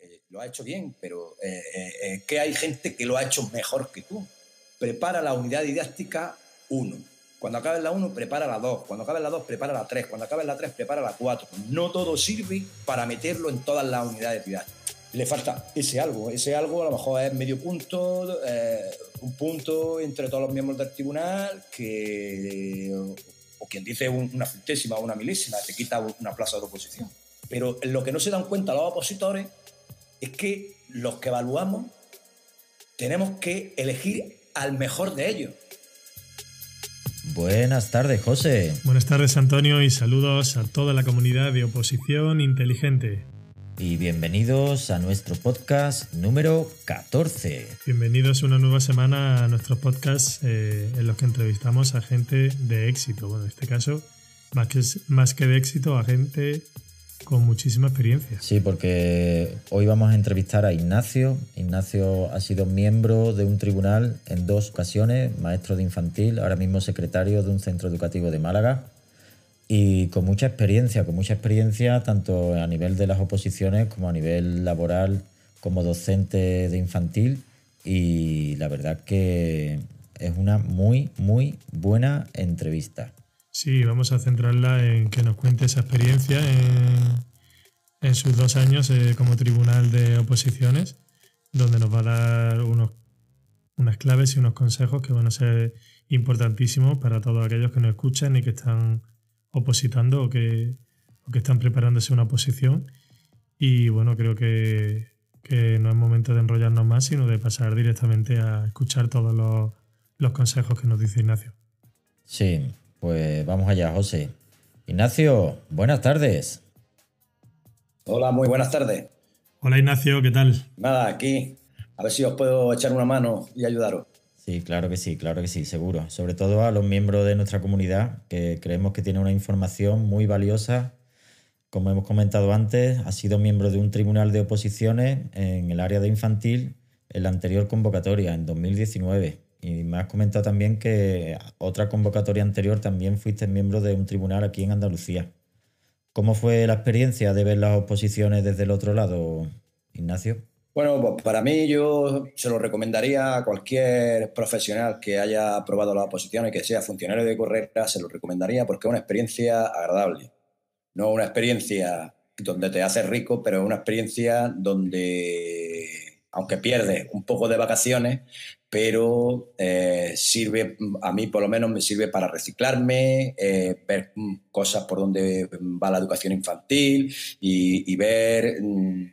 eh, lo ha hecho bien, pero eh, eh, que hay gente que lo ha hecho mejor que tú. Prepara la unidad didáctica 1. Cuando acabe la 1, prepara la 2. Cuando acabe la 2, prepara la 3. Cuando acabe la 3, prepara la 4. No todo sirve para meterlo en todas las unidades didácticas. Le falta ese algo. Ese algo a lo mejor es medio punto, un punto entre todos los miembros del tribunal que, o, quien dice una centésima o una milésima, te quita una plaza de oposición. Pero lo que no se dan cuenta los opositores es que los que evaluamos tenemos que elegir al mejor de ellos. Buenas tardes, José. Buenas tardes, Antonio, y saludos a toda la comunidad de oposición inteligente. Y bienvenidos a nuestro podcast número 14. Bienvenidos una nueva semana a nuestros podcasts eh, en los que entrevistamos a gente de éxito. Bueno, en este caso, más que, más que de éxito, a gente con muchísima experiencia. Sí, porque hoy vamos a entrevistar a Ignacio. Ignacio ha sido miembro de un tribunal en dos ocasiones, maestro de infantil, ahora mismo secretario de un centro educativo de Málaga y con mucha experiencia, con mucha experiencia tanto a nivel de las oposiciones como a nivel laboral como docente de infantil y la verdad que es una muy, muy buena entrevista. Sí, vamos a centrarla en que nos cuente esa experiencia en, sus dos años eh, como tribunal de oposiciones, donde nos va a dar unos, unas claves y unos consejos que van a ser importantísimos para todos aquellos que nos escuchan y que están opositando o que, están preparándose una oposición. Y bueno, creo que, que, no es momento de enrollarnos más, sino de pasar directamente a escuchar todos los, los consejos que nos dice Ignacio. Sí, pues vamos allá, José. Ignacio, buenas tardes. Hola, muy buenas tardes. Hola Ignacio, ¿qué tal? Nada, aquí. A ver si os puedo echar una mano y ayudaros. Sí, claro que sí, claro que sí, seguro. Sobre todo a los miembros de nuestra comunidad, que creemos que tienen una información muy valiosa. Como hemos comentado antes, ha sido miembro de un tribunal de oposiciones en el área de infantil en la anterior convocatoria, en 2019. Y me has comentado también que otra convocatoria anterior también fuiste miembro de un tribunal aquí en Andalucía. ¿Cómo fue la experiencia de ver las oposiciones desde el otro lado, Ignacio? Bueno, pues para mí yo se lo recomendaría a cualquier profesional que haya aprobado las oposiciones, que sea funcionario de carrera, se lo recomendaría porque es una experiencia agradable. No una experiencia donde te haces rico, pero una experiencia donde, aunque pierdes un poco de vacaciones, pero eh, sirve, a mí por lo menos me sirve para reciclarme, eh, ver mm, cosas por donde va la educación infantil y, ver mm,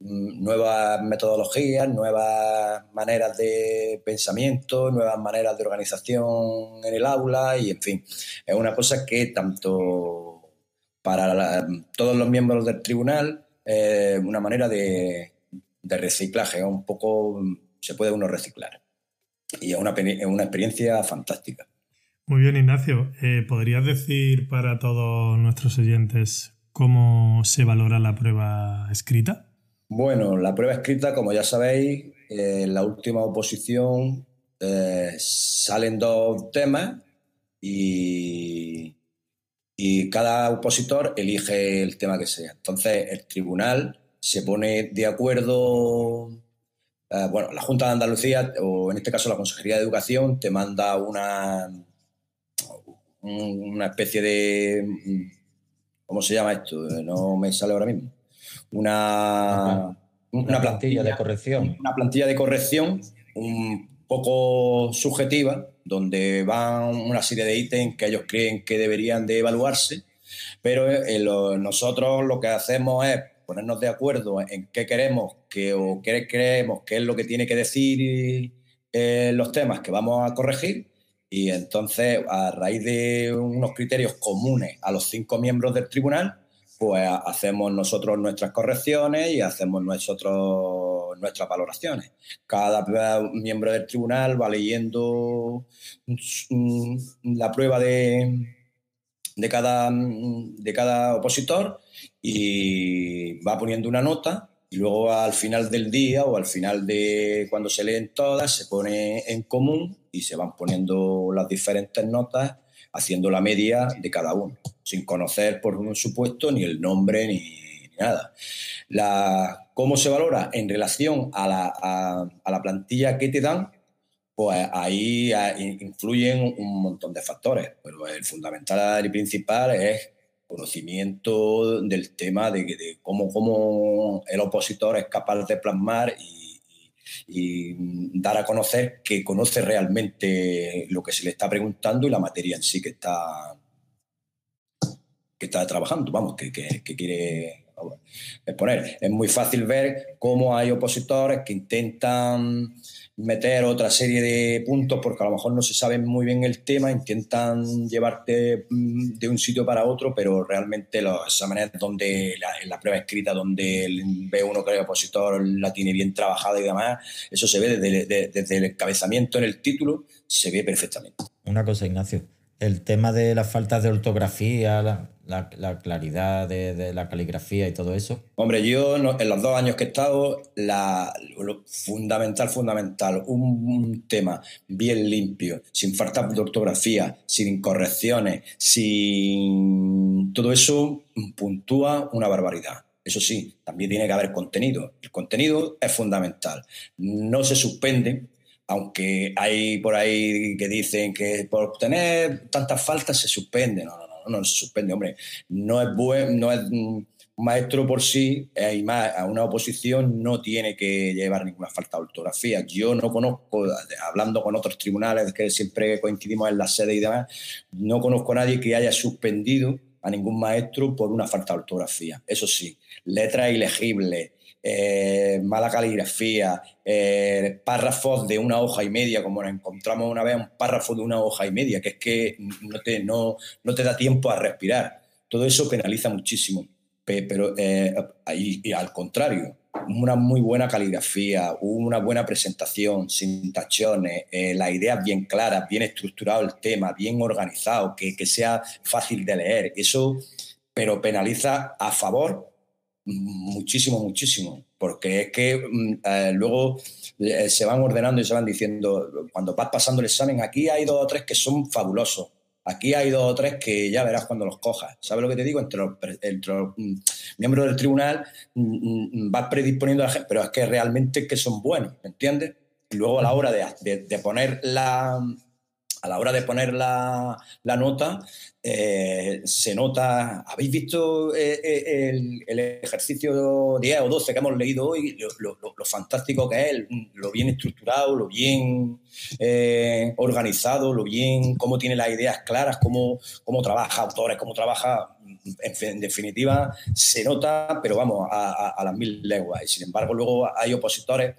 mm, nuevas metodologías, nuevas maneras de pensamiento, nuevas maneras de organización en el aula y en fin, es una cosa que tanto para todos los miembros del tribunal, es una manera de, de reciclaje, un poco se puede uno reciclar. Y es una, una experiencia fantástica. Muy bien, Ignacio. Eh, ¿Podrías decir para todos nuestros oyentes cómo se valora la prueba escrita? Bueno, la prueba escrita, como ya sabéis, en la última oposición eh, salen dos temas y, y cada opositor elige el tema que sea. Entonces, el tribunal se pone de acuerdo eh, bueno, la Junta de Andalucía, o en este caso la Consejería de Educación, te manda una, una especie de... ¿Cómo se llama esto? No me sale ahora mismo. Una, una, plantilla, de corrección. Una plantilla de corrección un poco subjetiva, donde van una serie de ítems que ellos creen que deberían de evaluarse, pero eh, nosotros lo que hacemos es ponernos de acuerdo en qué queremos que, o qué creemos que es lo que tiene que decir eh, los temas que vamos a corregir. Y entonces, a raíz de unos criterios comunes a los cinco miembros del tribunal, pues hacemos nosotros nuestras correcciones y hacemos nosotros nuestras valoraciones. Cada miembro del tribunal va leyendo mm, la prueba de, de, cada, de cada opositor y va poniendo una nota y luego al final del día o al final de cuando se leen todas se pone en común y se van poniendo las diferentes notas haciendo la media de cada uno, sin conocer por un supuesto ni el nombre ni, nada. La, ¿Cómo se valora en relación a la, a la plantilla que te dan? pues ahí influyen un montón de factores, pero el fundamental y principal es conocimiento del tema de, cómo, cómo, el opositor es capaz de plasmar y, dar a conocer que conoce realmente lo que se le está preguntando y la materia en sí que está, que está trabajando, vamos, que, que quiere exponer. Es muy fácil ver cómo hay opositores que intentan meter otra serie de puntos porque a lo mejor no se sabe muy bien el tema, intentan llevarte mm, de un sitio para otro, pero realmente los exámenes donde la, la prueba escrita, donde ve uno que el opositor la tiene bien trabajada y demás, eso se ve desde, desde el encabezamiento en el título, se ve perfectamente. Una cosa, Ignacio, el tema de las faltas de ortografía, la, claridad de, la caligrafía y todo eso? Hombre, yo en los dos años que he estado, la, lo fundamental, fundamental, un, tema bien limpio, sin faltas de ortografía, sin incorrecciones, sin todo eso, puntúa una barbaridad. Eso sí, también tiene que haber contenido. El contenido es fundamental. No se suspende aunque hay por ahí que dicen que por tener tantas faltas se suspende. No, no, no, no se suspende, hombre. No es buen, no es maestro por sí, y más a una oposición no tiene que llevar ninguna falta de ortografía. Yo no conozco, hablando con otros tribunales que siempre coincidimos en la sede y demás, no conozco a nadie que haya suspendido a ningún maestro por una falta de ortografía. Eso sí, letras ilegibles, eh, mala caligrafía, eh, párrafos de una hoja y media, como nos encontramos una vez, un párrafo de una hoja y media, que es que no te, no, no te da tiempo a respirar. Todo eso penaliza muchísimo. Pero eh, y, al contrario, una muy buena caligrafía, una buena presentación, sin tachones, las ideas bien claras, bien estructurado el tema, bien organizado, que, que sea fácil de leer. Eso, pero penaliza a favor muchísimo, muchísimo, porque es que mm, eh, luego eh, se van ordenando y se van diciendo, cuando vas pasando el examen, aquí hay dos o tres que son fabulosos, aquí hay dos o tres que ya verás cuando los cojas. ¿Sabes lo que te digo? Entre los, mm, miembros del tribunal mm, vas predisponiendo a la gente, pero es que realmente que son buenos, ¿me entiendes? Y luego a la hora de poner la a la hora de poner la, nota, eh, se nota, ¿habéis visto eh, eh, el, ejercicio 10 o 12 que hemos leído hoy? Lo, fantástico que es, lo bien estructurado, lo bien organizado, lo bien, cómo tiene las ideas claras, cómo, cómo trabaja autores, cómo trabaja, en, definitiva, se nota, pero vamos, a, las mil leguas. Y sin embargo, luego hay opositores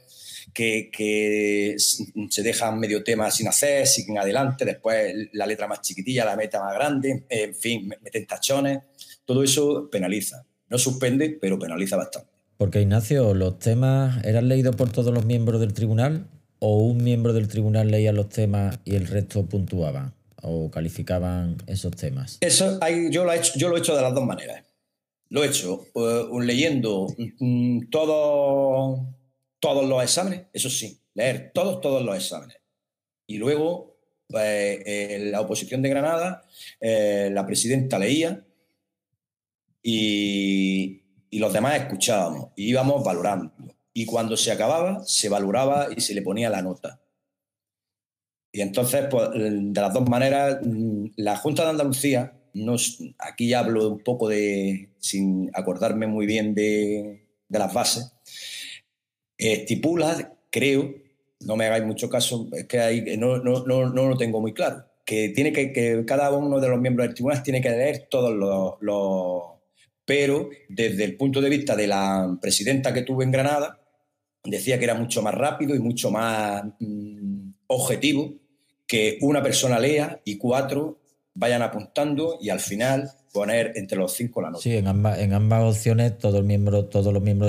que, se dejan medio tema sin hacer, siguen adelante, después la letra más chiquitilla, la meta más grande, en fin, meten tachones, todo eso penaliza. No suspende, pero penaliza bastante. Porque Ignacio, ¿los temas eran leídos por todos los miembros del tribunal o un miembro del tribunal leía los temas y el resto puntuaban o calificaban esos temas? Eso hay, yo, lo he hecho, yo lo he hecho de las dos maneras. Lo he hecho eh, leyendo mm, todo todos los exámenes, eso sí, leer todos, todos los exámenes. Y luego, pues, en la oposición de Granada, eh, la presidenta leía y, los demás escuchábamos y íbamos valorando. Y cuando se acababa, se valoraba y se le ponía la nota. Y entonces, pues, de las dos maneras, mm, la Junta de Andalucía, aquí ya hablo un poco de, sin acordarme muy bien de las bases, estipula, creo, no me hagáis mucho caso, es que ahí no, no, no, no, lo tengo muy claro, que, tiene que, que, cada uno de los miembros del tribunal tiene que leer todos los, Pero desde el punto de vista de la presidenta que tuve en Granada, decía que era mucho más rápido y mucho más mm, objetivo que una persona lea y cuatro vayan apuntando y al final poner entre los cinco la nota. Sí, en ambas, en ambas opciones todos los miembros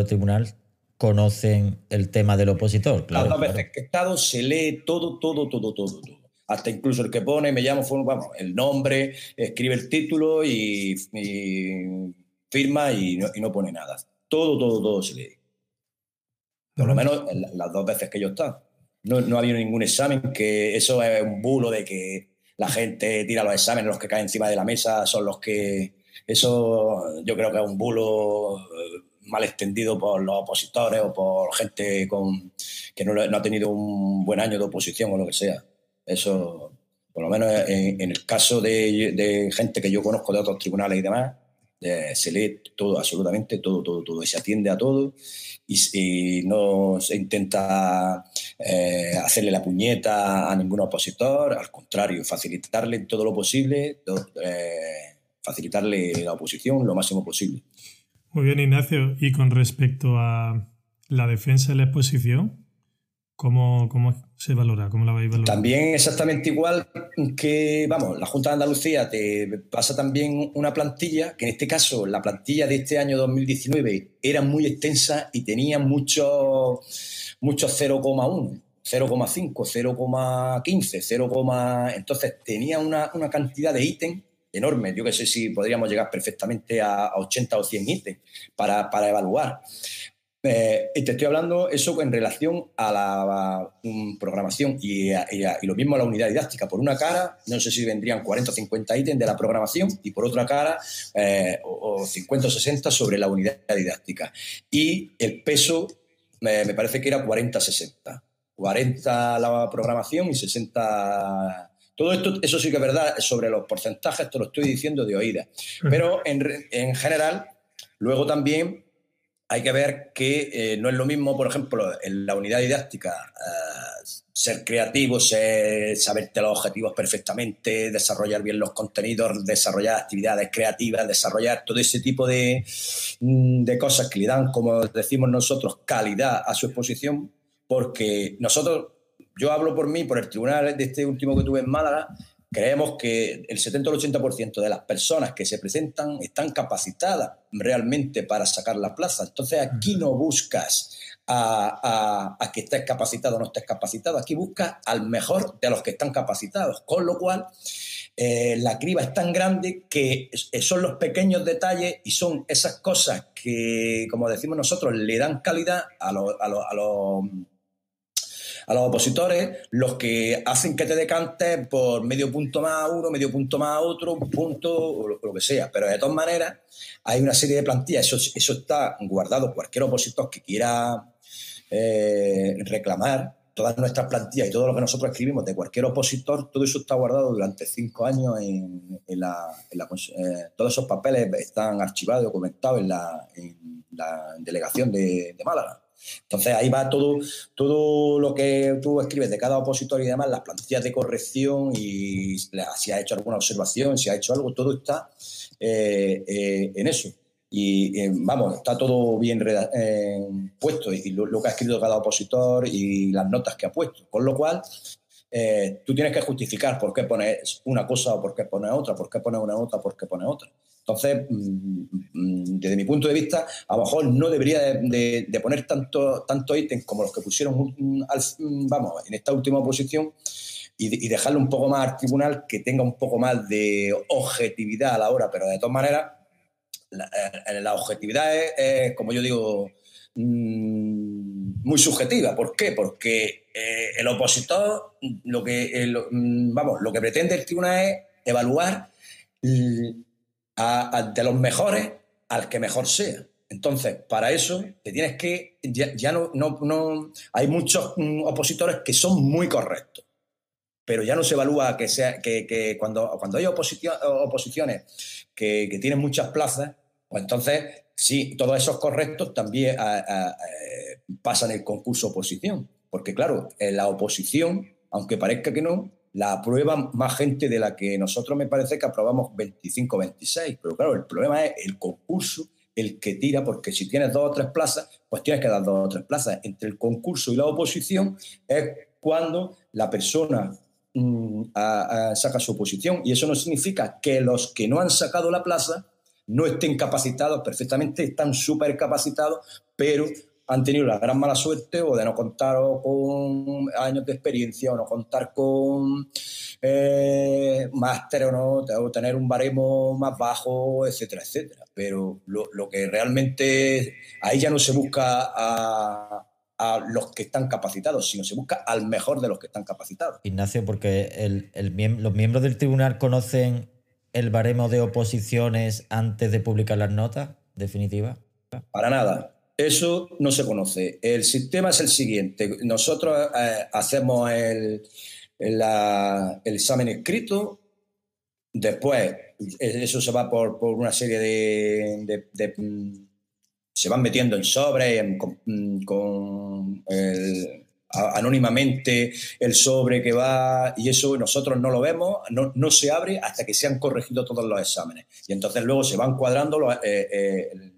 del tribunal conocen el tema del opositor. Claro, Las veces que he estado se lee todo, todo, todo, todo, todo. Hasta incluso el que pone, me llamo, vamos, el nombre, escribe el título y, firma y no, pone nada. Todo, todo, todo se lee. Por lo menos las dos veces que yo he estado. No, no ha habido ningún examen, que eso es un bulo de que la gente tira los exámenes, los que caen encima de la mesa son los que... Eso yo creo que es un bulo mal extendido por los opositores o por gente con, que no, ha tenido un buen año de oposición o lo que sea. Eso, por lo menos en, el caso de, gente que yo conozco de otros tribunales y demás, se lee todo, absolutamente todo, todo, todo, y se atiende a todo y, no se intenta eh, hacerle la puñeta a ningún opositor, al contrario, facilitarle todo lo posible, eh, facilitarle la oposición lo máximo posible. Muy bien, Ignacio. Y con respecto a la defensa de la exposición, ¿cómo, se valora? ¿Cómo la vais a valorar? También exactamente igual que, vamos, la Junta de Andalucía te pasa también una plantilla, que en este caso la plantilla de este año 2019 era muy extensa y tenía muchos mucho 0,1. 0,5, 0,15, 0, entonces tenía una, una cantidad de ítems enorme. Yo que sé si podríamos llegar perfectamente a, 80 o 100 ítems para, evaluar. Eh, te estoy hablando eso en relación a la programación y, lo mismo a la unidad didáctica. Por una cara, no sé si vendrían 40 o 50 ítems de la programación y por otra cara, eh, o, 50 o 60 sobre la unidad didáctica. Y el peso me parece que era 40-60. 40 la programación y 60 todo esto, eso sí que es verdad, sobre los porcentajes te lo estoy diciendo de oída. Pero en, general, luego también hay que ver que eh, no es lo mismo, por ejemplo, en la unidad didáctica, eh, ser creativo, saberte los objetivos perfectamente, desarrollar bien los contenidos, desarrollar actividades creativas, desarrollar todo ese tipo de, mm, de cosas que le dan, como decimos nosotros, calidad a su exposición, porque nosotros yo hablo por mí, por el tribunal de este último que tuve en Málaga, creemos que el 70 o el 80% de las personas que se presentan están capacitadas realmente para sacar la plaza. Entonces aquí no buscas a, que estés capacitado o no estés capacitado, aquí buscas al mejor de los que están capacitados, con lo cual eh, la criba es tan grande que son los pequeños detalles y son esas cosas que, como decimos nosotros, le dan calidad a los a los opositores los que hacen que te decantes por medio punto más uno, medio punto más otro, un punto o lo, que sea. Pero de todas maneras, hay una serie de plantillas, eso, eso está guardado. Cualquier opositor que quiera eh, reclamar todas nuestras plantillas y todo lo que nosotros escribimos de cualquier opositor, todo eso está guardado durante cinco años en, la, eh, todos esos papeles están archivados, documentados en la, en la delegación de Málaga. Entonces ahí va todo, todo lo que tú escribes de cada opositor y demás, las plantillas de corrección y si ha hecho alguna observación, si ha hecho algo, todo está eh, eh, en eso. Y eh, vamos, está todo bien puesto y lo, que ha escrito cada opositor y las notas que ha puesto. Con lo cual, tú tienes que justificar por qué pones una cosa o por qué pones otra, por qué pones una nota, por qué pones otra. Entonces, mm, mm, desde mi punto de vista, a lo mejor no debería de, poner tanto, tanto ítems como los que pusieron, vamos, en esta última posición y, dejarlo un poco más al tribunal que tenga un poco más de objetividad a la hora, pero de todas maneras, la, eh, objetividad es, como yo digo, mm, muy subjetiva. ¿Por qué? Porque eh, el opositor, lo que, vamos, lo que pretende el tribunal es evaluar de los mejores al que mejor sea. Entonces, para eso te tienes que, ya, no, no, hay muchos mm, opositores que son muy correctos, pero ya no se evalúa que sea, que, cuando, cuando hay oposiciones que, tienen muchas plazas, pues entonces sí, todos esos correctos también eh, pasan el concurso oposición, porque claro, la oposición, aunque parezca que no, la aprueba más gente de la que nosotros me parece que aprobamos 25 26. Pero claro, el problema es el concurso, el que tira, porque si tienes dos o tres plazas, pues tienes que dar dos o tres plazas. Entre el concurso y la oposición es cuando la persona mm, saca su oposición. Y eso no significa que los que no han sacado la plaza no estén capacitados perfectamente, están súper capacitados, pero han tenido la gran mala suerte o de no contar con años de experiencia o no contar con eh, máster o no, o tener un baremo más bajo, etcétera, etcétera. Pero lo, que realmente ahí ya no se busca a, los que están capacitados, sino se busca al mejor de los que están capacitados. Ignacio, porque los miembros del tribunal conocen el baremo de oposiciones antes de publicar las notas definitivas. Para nada. Eso no se conoce. El sistema es el siguiente. Nosotros eh, hacemos el, examen escrito, después eso se va por, una serie de, se van metiendo en sobre con, anónimamente el sobre que va y eso nosotros no lo vemos, no, se abre hasta que se han corregido todos los exámenes. Y entonces luego se van cuadrando los, eh, eh,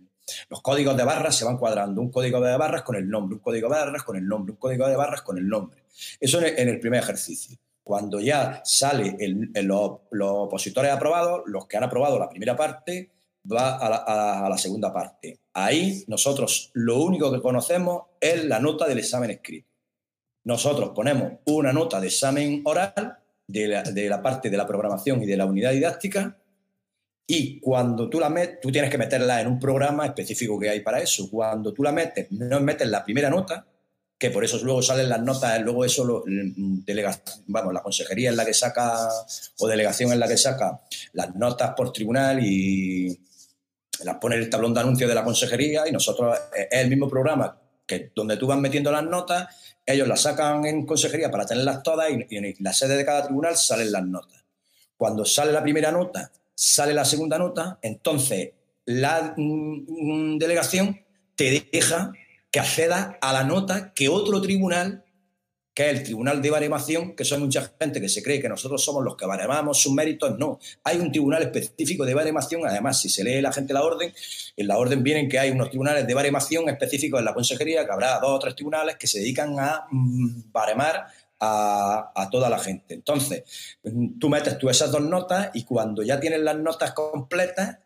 los códigos de barras, se van cuadrando un código de barras con el nombre, un código de barras con el nombre, un código de barras con el nombre. Eso en el, primer ejercicio. Cuando ya sale los opositores aprobados, los que han aprobado la primera parte, va a la, segunda parte. Ahí nosotros lo único que conocemos es la nota del examen escrito. Nosotros ponemos una nota de examen oral de la, parte de la programación y de la unidad didáctica y cuando tú la metes, tú tienes que meterla en un programa específico que hay para eso. Cuando tú la metes, no metes la primera nota, que por eso luego salen las notas, luego eso, lo, vamos, la consejería es la que saca, o delegación es la que saca las notas por tribunal y, las pone el tablón de anuncios de la consejería y nosotros es el mismo programa que donde tú vas metiendo las notas, ellos las sacan en consejería para tenerlas todas y, en la sede de cada tribunal salen las notas. Cuando sale la primera nota, sale la segunda nota, entonces la mm, delegación te deja que accedas a la nota que otro tribunal que es el Tribunal de Baremación, que son mucha gente que se cree que nosotros somos los que baremamos sus méritos. No, hay un tribunal específico de baremación. Además, si se lee la gente la orden, en la orden vienen que hay unos tribunales de baremación específicos en la consejería, que habrá dos o tres tribunales que se dedican a mm, baremar a, toda la gente. Entonces, tú metes tú esas dos notas y cuando ya tienes las notas completas,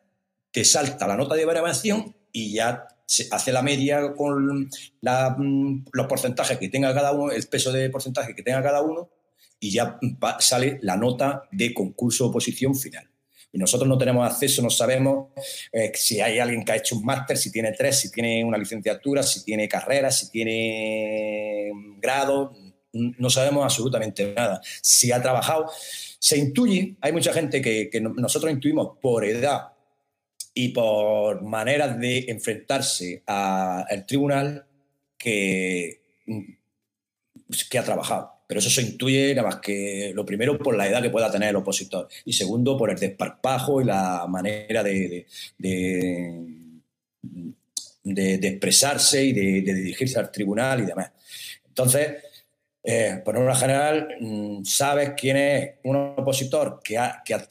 te salta la nota de baremación y ya se hace la media con mm, los porcentajes que tenga cada uno, el peso de porcentaje que tenga cada uno, y ya sale la nota de concurso oposición final. Y nosotros no tenemos acceso, no sabemos eh, si hay alguien que ha hecho un máster, si tiene tres, si tiene una licenciatura, si tiene carrera, si tiene grado, no sabemos absolutamente nada. Si ha trabajado, se intuye, hay mucha gente que, que nosotros intuimos por edad y por maneras de enfrentarse al tribunal que, que ha trabajado. Pero eso se intuye nada más que lo primero por la edad que pueda tener el opositor y segundo por el desparpajo y la manera de, de, expresarse y de, dirigirse al tribunal y demás. Entonces, eh, por una general, mm, sabes quién es un opositor que,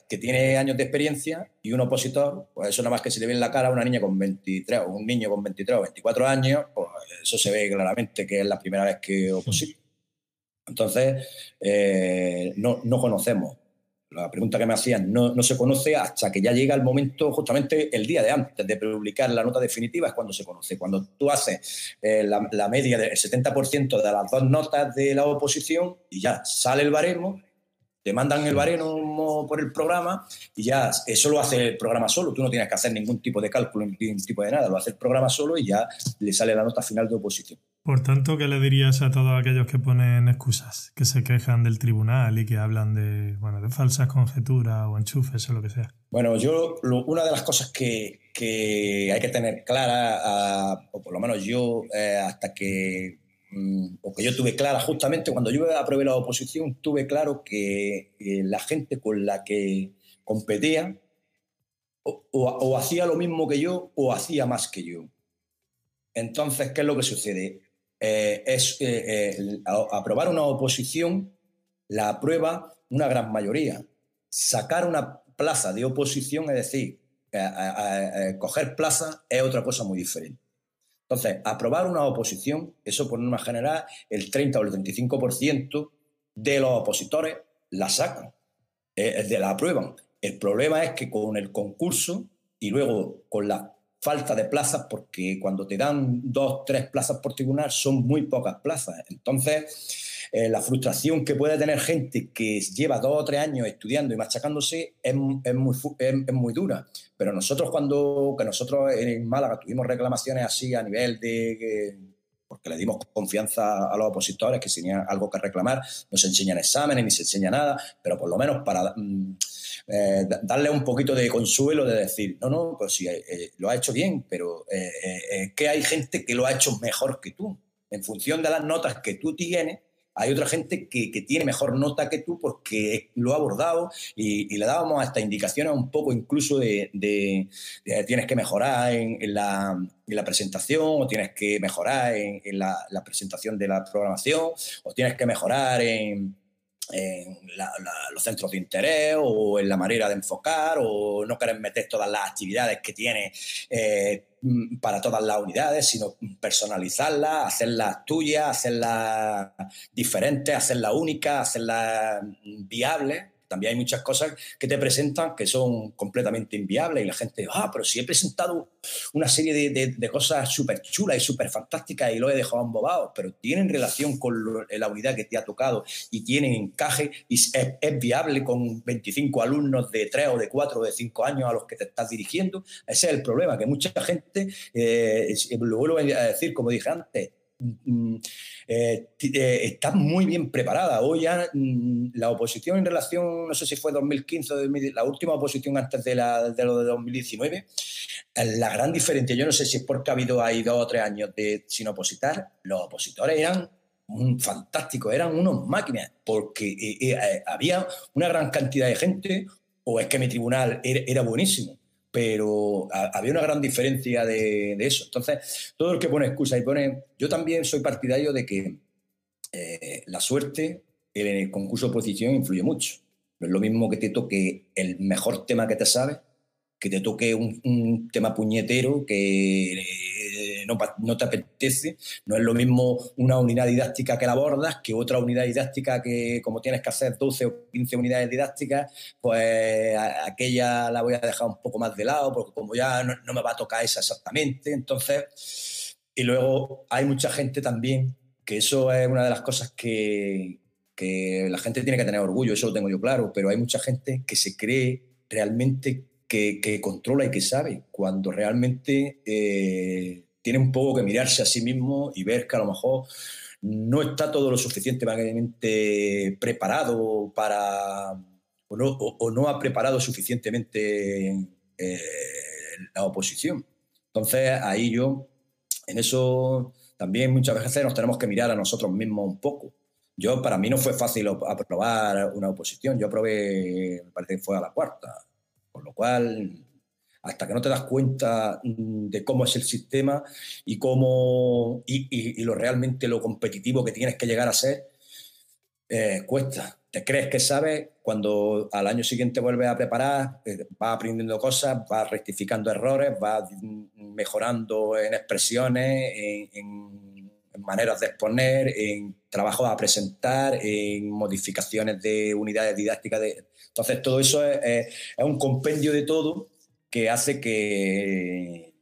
que, tiene años de experiencia y un opositor, pues eso nada más que se le ve en la cara a una niña con 23 o un niño con 23 o 24 años, pues eso se ve claramente que es la primera vez que oposita. Entonces, eh, no, no conocemos la pregunta que me hacían no, se conoce hasta que ya llega el momento, justamente el día de antes de publicar la nota definitiva es cuando se conoce. Cuando tú haces eh, la, media del 70% de las dos notas de la oposición y ya sale el baremo, te mandan el baremo por el programa y ya eso lo hace el programa solo. Tú no tienes que hacer ningún tipo de cálculo, ningún tipo de nada. Lo hace el programa solo y ya le sale la nota final de oposición. Por tanto, ¿qué le dirías a todos aquellos que ponen excusas, que se quejan del tribunal y que hablan de, bueno, de falsas conjeturas o enchufes o lo que sea? Bueno, yo una de las cosas que, hay que tener clara, o por lo menos yo, eh, hasta que, mm, o que yo tuve clara justamente cuando yo aprobé la oposición, tuve claro que eh, la gente con la que competía o hacía lo mismo que yo o hacía más que yo. Entonces, ¿qué es lo que sucede? Eh, es eh, eh, aprobar una oposición la aprueba una gran mayoría. Sacar una plaza de oposición, es decir, coger plaza, es otra cosa muy diferente. Entonces, aprobar una oposición, eso por norma general, el 30 o el 35% de los opositores la sacan, de la aprueban. El problema es que con el concurso y luego con la falta de plazas porque cuando te dan dos, tres plazas por tribunal son muy pocas plazas. Entonces, eh, la frustración que puede tener gente que lleva dos o tres años estudiando y machacándose es, muy, es, muy dura. Pero nosotros cuando, que nosotros en Málaga tuvimos reclamaciones así a nivel de porque le dimos confianza a los opositores que tenían algo que reclamar, no se enseñan exámenes ni se enseña nada, pero por lo menos para mm, eh, darle un poquito de consuelo de decir, no, no, pues sí, eh, lo ha hecho bien, pero eh, que hay gente que lo ha hecho mejor que tú. En función de las notas que tú tienes, hay otra gente que, tiene mejor nota que tú porque lo ha abordado y, le dábamos hasta indicaciones un poco incluso de, tienes que mejorar en, la, presentación o tienes que mejorar en, la, presentación de la programación o tienes que mejorar en, los centros de interés o en la manera de enfocar o no querer meter todas las actividades que tiene eh, Mm, para todas las unidades, sino personalizarlas, hacerlas tuyas, hacerlas diferentes, hacerlas únicas, hacerlas viables también hay muchas cosas que te presentan que son completamente inviables y la gente, ah, pero si he presentado una serie de, cosas súper chulas y súper fantásticas y lo he dejado embobado, pero tienen relación con la unidad que te ha tocado y tienen encaje y es, viable con 25 alumnos de 3 o de 4 o de 5 años a los que te estás dirigiendo. Ese es el problema, que mucha gente, eh, lo vuelvo a decir como dije antes, eh, eh, está muy bien preparada. Hoy mm, la oposición en relación, no sé si fue 2015 o la última oposición antes de, la, de lo de 2019, la gran diferencia, yo no sé si es porque ha habido ahí dos o tres años de, sin opositar, los opositores eran fantásticos, eran unos máquinas, porque eh, había una gran cantidad de gente, o es que mi tribunal era buenísimo pero había una gran diferencia de, eso. Entonces, todo el que pone excusa y pone... Yo también soy partidario de que eh, la suerte en el concurso de oposición influye mucho. No es lo mismo que te toque el mejor tema que te sabes, que te toque un, tema puñetero que no, te apetece. No es lo mismo una unidad didáctica que la abordas que otra unidad didáctica que como tienes que hacer 12 o 15 unidades didácticas, pues aquella la voy a dejar un poco más de lado porque como ya no, me va a tocar esa exactamente. Entonces, y luego hay mucha gente también, que eso es una de las cosas que, que la gente tiene que tener orgullo, eso lo tengo yo claro, pero hay mucha gente que se cree realmente que, controla y que sabe, cuando realmente eh, tiene un poco que mirarse a sí mismo y ver que a lo mejor no está todo lo suficientemente preparado para, o no, ha preparado suficientemente eh, la oposición. Entonces, ahí yo, en eso también muchas veces nos tenemos que mirar a nosotros mismos un poco. Yo, para mí no fue fácil aprobar una oposición, yo aprobé, me parece que fue a la cuarta, con lo cual hasta que no te das cuenta mm, de cómo es el sistema y cómo y, lo realmente lo competitivo que tienes que llegar a ser, eh, cuesta. Te crees que sabes, cuando al año siguiente vuelves a preparar, eh, vas aprendiendo cosas, vas rectificando errores, vas mejorando en expresiones, en, maneras de exponer, en trabajos a presentar, en modificaciones de unidades didácticas. De... Entonces, todo eso es un compendio de todo que hace que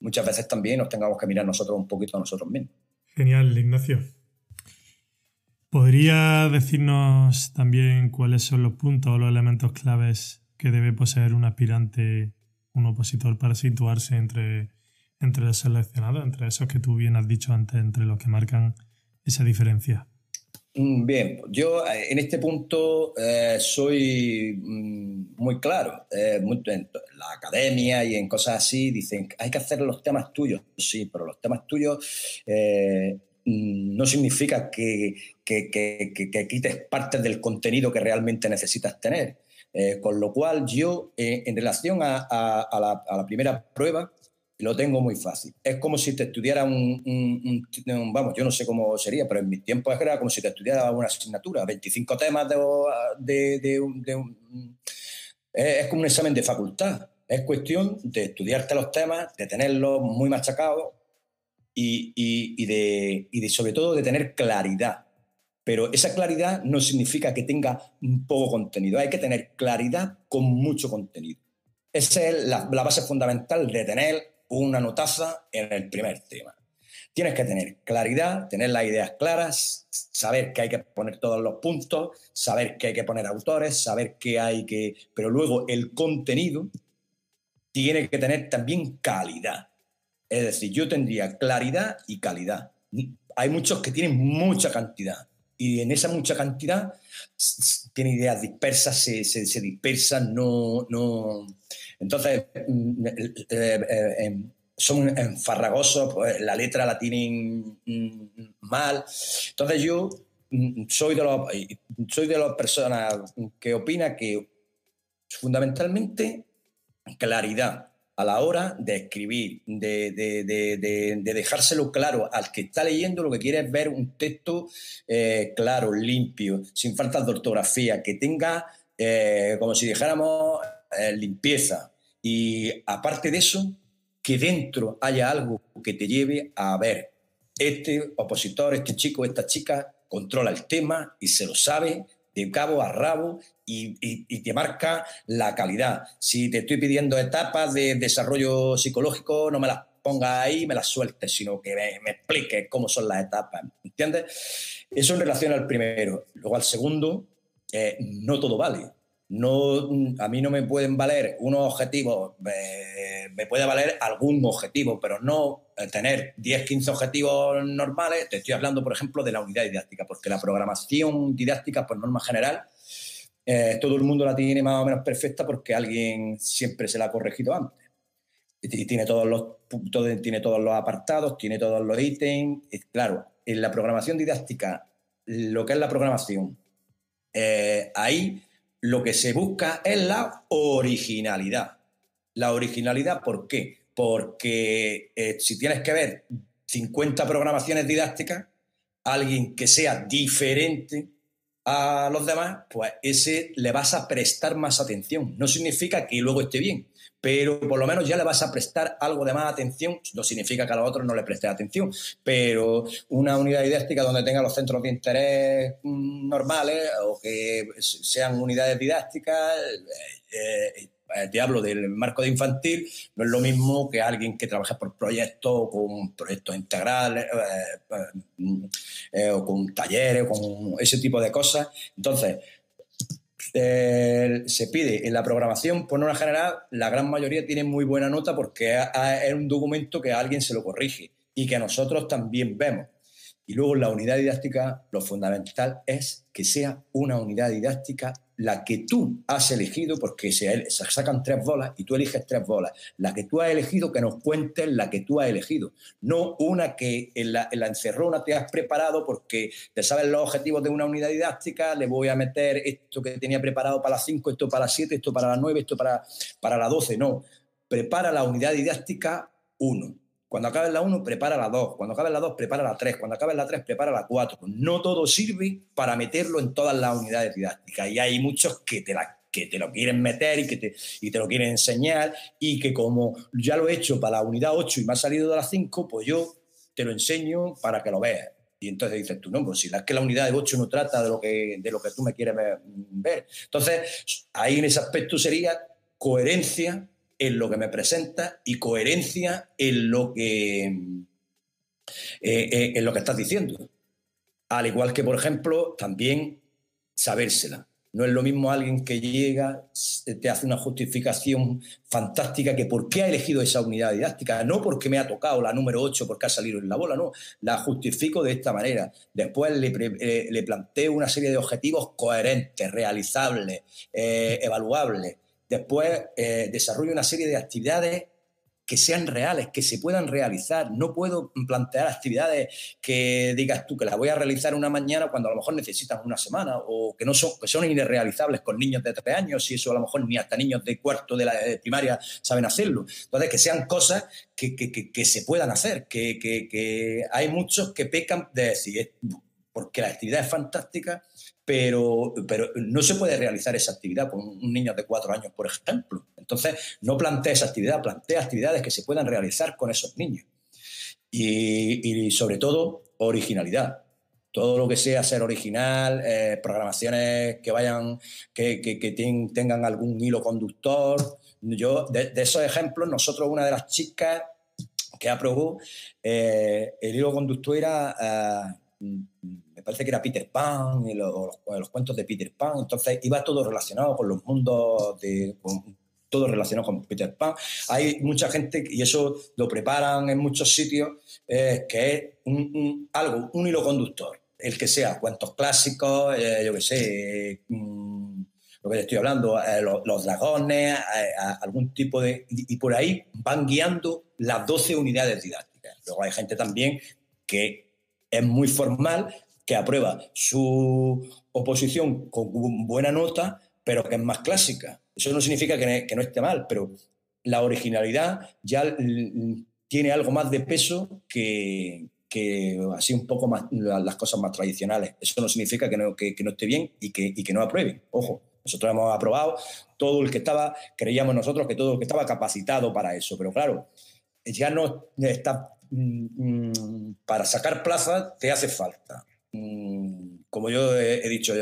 muchas veces también nos tengamos que mirar nosotros un poquito a nosotros mismos. Genial, Ignacio. ¿Podría decirnos también cuáles son los puntos o los elementos claves que debe poseer un aspirante, un opositor, para situarse entre, entre los seleccionados, entre esos que tú bien has dicho antes, entre los que marcan esa diferencia? Mm, bien, yo eh, en este punto eh, soy mm, muy claro. Eh, en la academia y en cosas así dicen que hay que hacer los temas tuyos. Sí, pero los temas tuyos mm, no significa que, quites partes del contenido que realmente necesitas tener. con lo cual yo, en relación a, la, primera prueba, lo tengo muy fácil. Es como si te estudiara un, vamos, yo no sé cómo sería, pero en mi tiempo era como si te estudiara una asignatura, 25 temas de, de. Es como un examen de facultad. Es cuestión de estudiarte los temas, de tenerlos muy machacados y, y, de, y sobre todo, de tener claridad. Pero esa claridad no significa que tenga poco contenido. Hay que tener claridad con mucho contenido. Esa es la base fundamental de tener una notaza en el primer tema. Tienes que tener claridad, tener las ideas claras, saber que hay que poner todos los puntos, saber que hay que poner autores, saber que hay que... Pero luego el contenido tiene que tener también calidad. Es decir, yo tendría claridad y calidad. Hay muchos que tienen mucha cantidad y en esa mucha cantidad tienen ideas dispersas, se, se, dispersan, no, no. Entonces, mm, eh, eh, em, son enfarragosos, pues la letra la tienen mm, mal. Entonces yo mm, soy de los, soy de las personas que opina que fundamentalmente claridad a la hora de escribir, de, dejárselo claro al que está leyendo, lo que quiere es ver un texto eh, claro, limpio, sin faltas de ortografía, que tenga, eh, como si dijéramos, eh, limpieza. Y aparte de eso, que dentro haya algo que te lleve a ver, este opositor, este chico, esta chica controla el tema y se lo sabe de cabo a rabo y, te marca la calidad. Si te estoy pidiendo etapas de desarrollo psicológico, no me las pongas ahí y me las sueltes, sino que me, me expliques cómo son las etapas. ¿Entiendes? Eso en relación al primero. Luego al segundo, eh, no todo vale no, a mí no me pueden valer unos objetivos, me puede valer algún objetivo, pero no tener 10, 15 objetivos normales. Te estoy hablando, por ejemplo, de la unidad didáctica, porque la programación didáctica, por norma general, eh, todo el mundo la tiene más o menos perfecta porque alguien siempre se la ha corregido antes. Y tiene todos los, tiene todos los apartados, tiene todos los ítems. Claro, en la programación didáctica, lo que es la programación, eh, ahí lo que se busca es la originalidad. La originalidad, ¿por qué? Porque eh, si tienes que ver 50 programaciones didácticas, alguien que sea diferente a los demás, pues ese le vas a prestar más atención. No significa que luego esté bien, pero por lo menos ya le vas a prestar algo de más atención. No significa que a los otros no le prestes atención, pero una unidad didáctica donde tenga los centros de interés mm, normales o que sean unidades didácticas, eh, eh, te hablo del marco de infantil, no es lo mismo que alguien que trabaja por proyectos, con proyectos integrales, eh, o con talleres, con ese tipo de cosas. Entonces, se pide en la programación, por norma general, la gran mayoría tiene muy buena nota porque es un documento que a alguien se lo corrige y que nosotros también vemos. Y luego la unidad didáctica, lo fundamental es que sea una unidad didáctica la que tú has elegido, porque se, sacan tres bolas y tú eliges tres bolas. La que tú has elegido, que nos cuentes la que tú has elegido. No una que en la, en la encerrona te has preparado porque te sabes los objetivos de una unidad didáctica, le voy a meter esto que tenía preparado para las 5, esto para las 7, esto para las 9, esto para, para las 12. No, prepara la unidad didáctica 1 cuando acabe la 1, prepara la 2. Cuando acabe la 2, prepara la 3. Cuando acabe la 3, prepara la 4. No todo sirve para meterlo en todas las unidades didácticas. Y hay muchos que te, la, que te lo quieren meter y que te, y te lo quieren enseñar. Y que como ya lo he hecho para la unidad 8 y me ha salido de la 5, pues yo te lo enseño para que lo veas. Y entonces dices tú, no, pues si la, que la unidad de 8 no trata de lo que, de lo que tú me quieres ver. Entonces, ahí en ese aspecto sería coherencia en lo que me presenta y coherencia en lo que, eh, eh, en lo que estás diciendo. Al igual que, por ejemplo, también sabérsela. No es lo mismo alguien que llega, te hace una justificación fantástica que por qué ha elegido esa unidad didáctica, no porque me ha tocado la número 8 porque ha salido en la bola, no, la justifico de esta manera. Después le, eh, le planteo una serie de objetivos coherentes, realizables, evaluables Después eh, desarrollo una serie de actividades que sean reales, que se puedan realizar. No puedo plantear actividades que digas tú que las voy a realizar una mañana cuando a lo mejor necesitan una semana o que no son, que son irrealizables con niños de tres años y eso a lo mejor ni hasta niños de cuarto de la primaria saben hacerlo. Entonces, que sean cosas que, que se puedan hacer, que, hay muchos que pecan de decir, porque la actividad es fantástica, pero, pero no se puede realizar esa actividad con un niño de cuatro años, por ejemplo. Entonces, no plantea esa actividad, plantea actividades que se puedan realizar con esos niños. Y, sobre todo, originalidad. Todo lo que sea ser original, eh, programaciones que vayan, que, que, tengan algún hilo conductor. Yo, de, esos ejemplos, nosotros, una de las chicas que aprobó, eh, el hilo conductor era eh, parece que era Peter Pan y los, cuentos de Peter Pan, entonces iba todo relacionado con los mundos de, todo relacionado con Peter Pan. Hay mucha gente, y eso lo preparan en muchos sitios, eh, que es algo, un hilo conductor. El que sea, cuentos clásicos, eh, yo qué sé, mm, lo que te estoy hablando, eh, los, dragones, algún tipo de... Y, por ahí van guiando las 12 unidades didácticas. Luego hay gente también que es muy formal, que aprueba su oposición con buena nota, pero que es más clásica. Eso no significa que, no esté mal, pero la originalidad ya tiene algo más de peso que, así un poco más las cosas más tradicionales. Eso no significa que no, esté bien y que, no aprueben. Ojo, nosotros hemos aprobado todo el que estaba, creíamos nosotros que todo el que estaba capacitado para eso, pero claro, ya no está mm, mm, para sacar plaza te hace falta. Mm, como yo he, dicho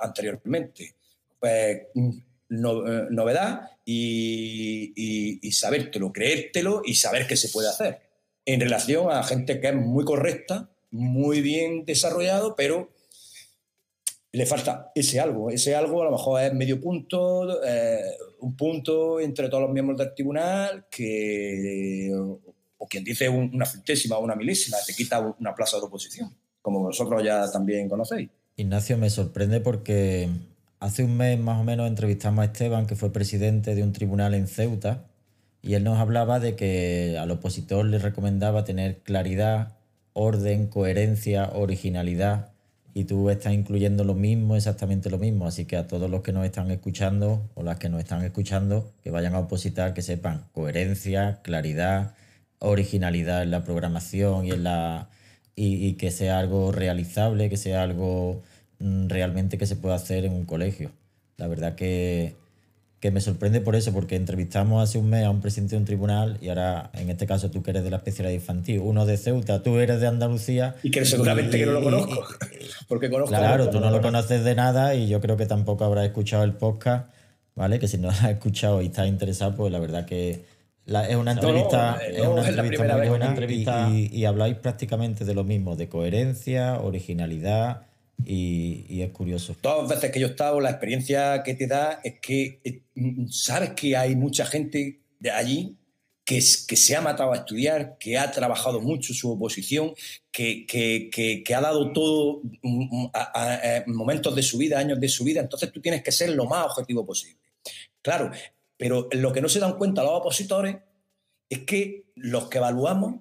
anteriormente, pues eh, novedad y, y, sabértelo, creértelo y saber qué se puede hacer. En relación a gente que es muy correcta, muy bien desarrollado, pero le falta ese algo. Ese algo a lo mejor es medio punto, eh, un punto entre todos los miembros del tribunal que, o, quien dice una centésima o una milésima, te quita una plaza de oposición, como vosotros ya también conocéis. Ignacio, me sorprende porque Hace un mes más o menos entrevistamos a Esteban, que fue presidente de un tribunal en Ceuta, y él nos hablaba de que al opositor le recomendaba tener claridad, orden, coherencia, originalidad, y tú estás incluyendo lo mismo, exactamente lo mismo. Así que a todos los que nos están escuchando o las que nos están escuchando, que vayan a opositar, que sepan coherencia, claridad, originalidad en la programación y en la y que sea algo realizable, que sea algo Mm, realmente que se puede hacer en un colegio. La verdad que, me sorprende por eso, porque entrevistamos hace un mes a un presidente de un tribunal y ahora, en este caso, tú que eres de la especialidad infantil, uno de Ceuta, tú eres de Andalucía. Y que seguramente que no lo conozco, porque conozco... Claro, tú no lo conoces de nada y yo creo que tampoco habrás escuchado el podcast, ¿vale? Que si no lo has escuchado y estás interesado, pues la verdad que... es una entrevista, es una entrevista muy buena y habláis prácticamente de lo mismo, de coherencia, originalidad, y, es curioso. Todas las veces que yo he estado, la experiencia que te da es que eh, sabes que hay mucha gente de allí que, que se ha matado a estudiar, que ha trabajado mucho su oposición, que, que, ha dado todo mm, mm, a, momentos de su vida, años de su vida. Entonces tú tienes que ser lo más objetivo posible. Claro, pero lo que no se dan cuenta los opositores es que los que evaluamos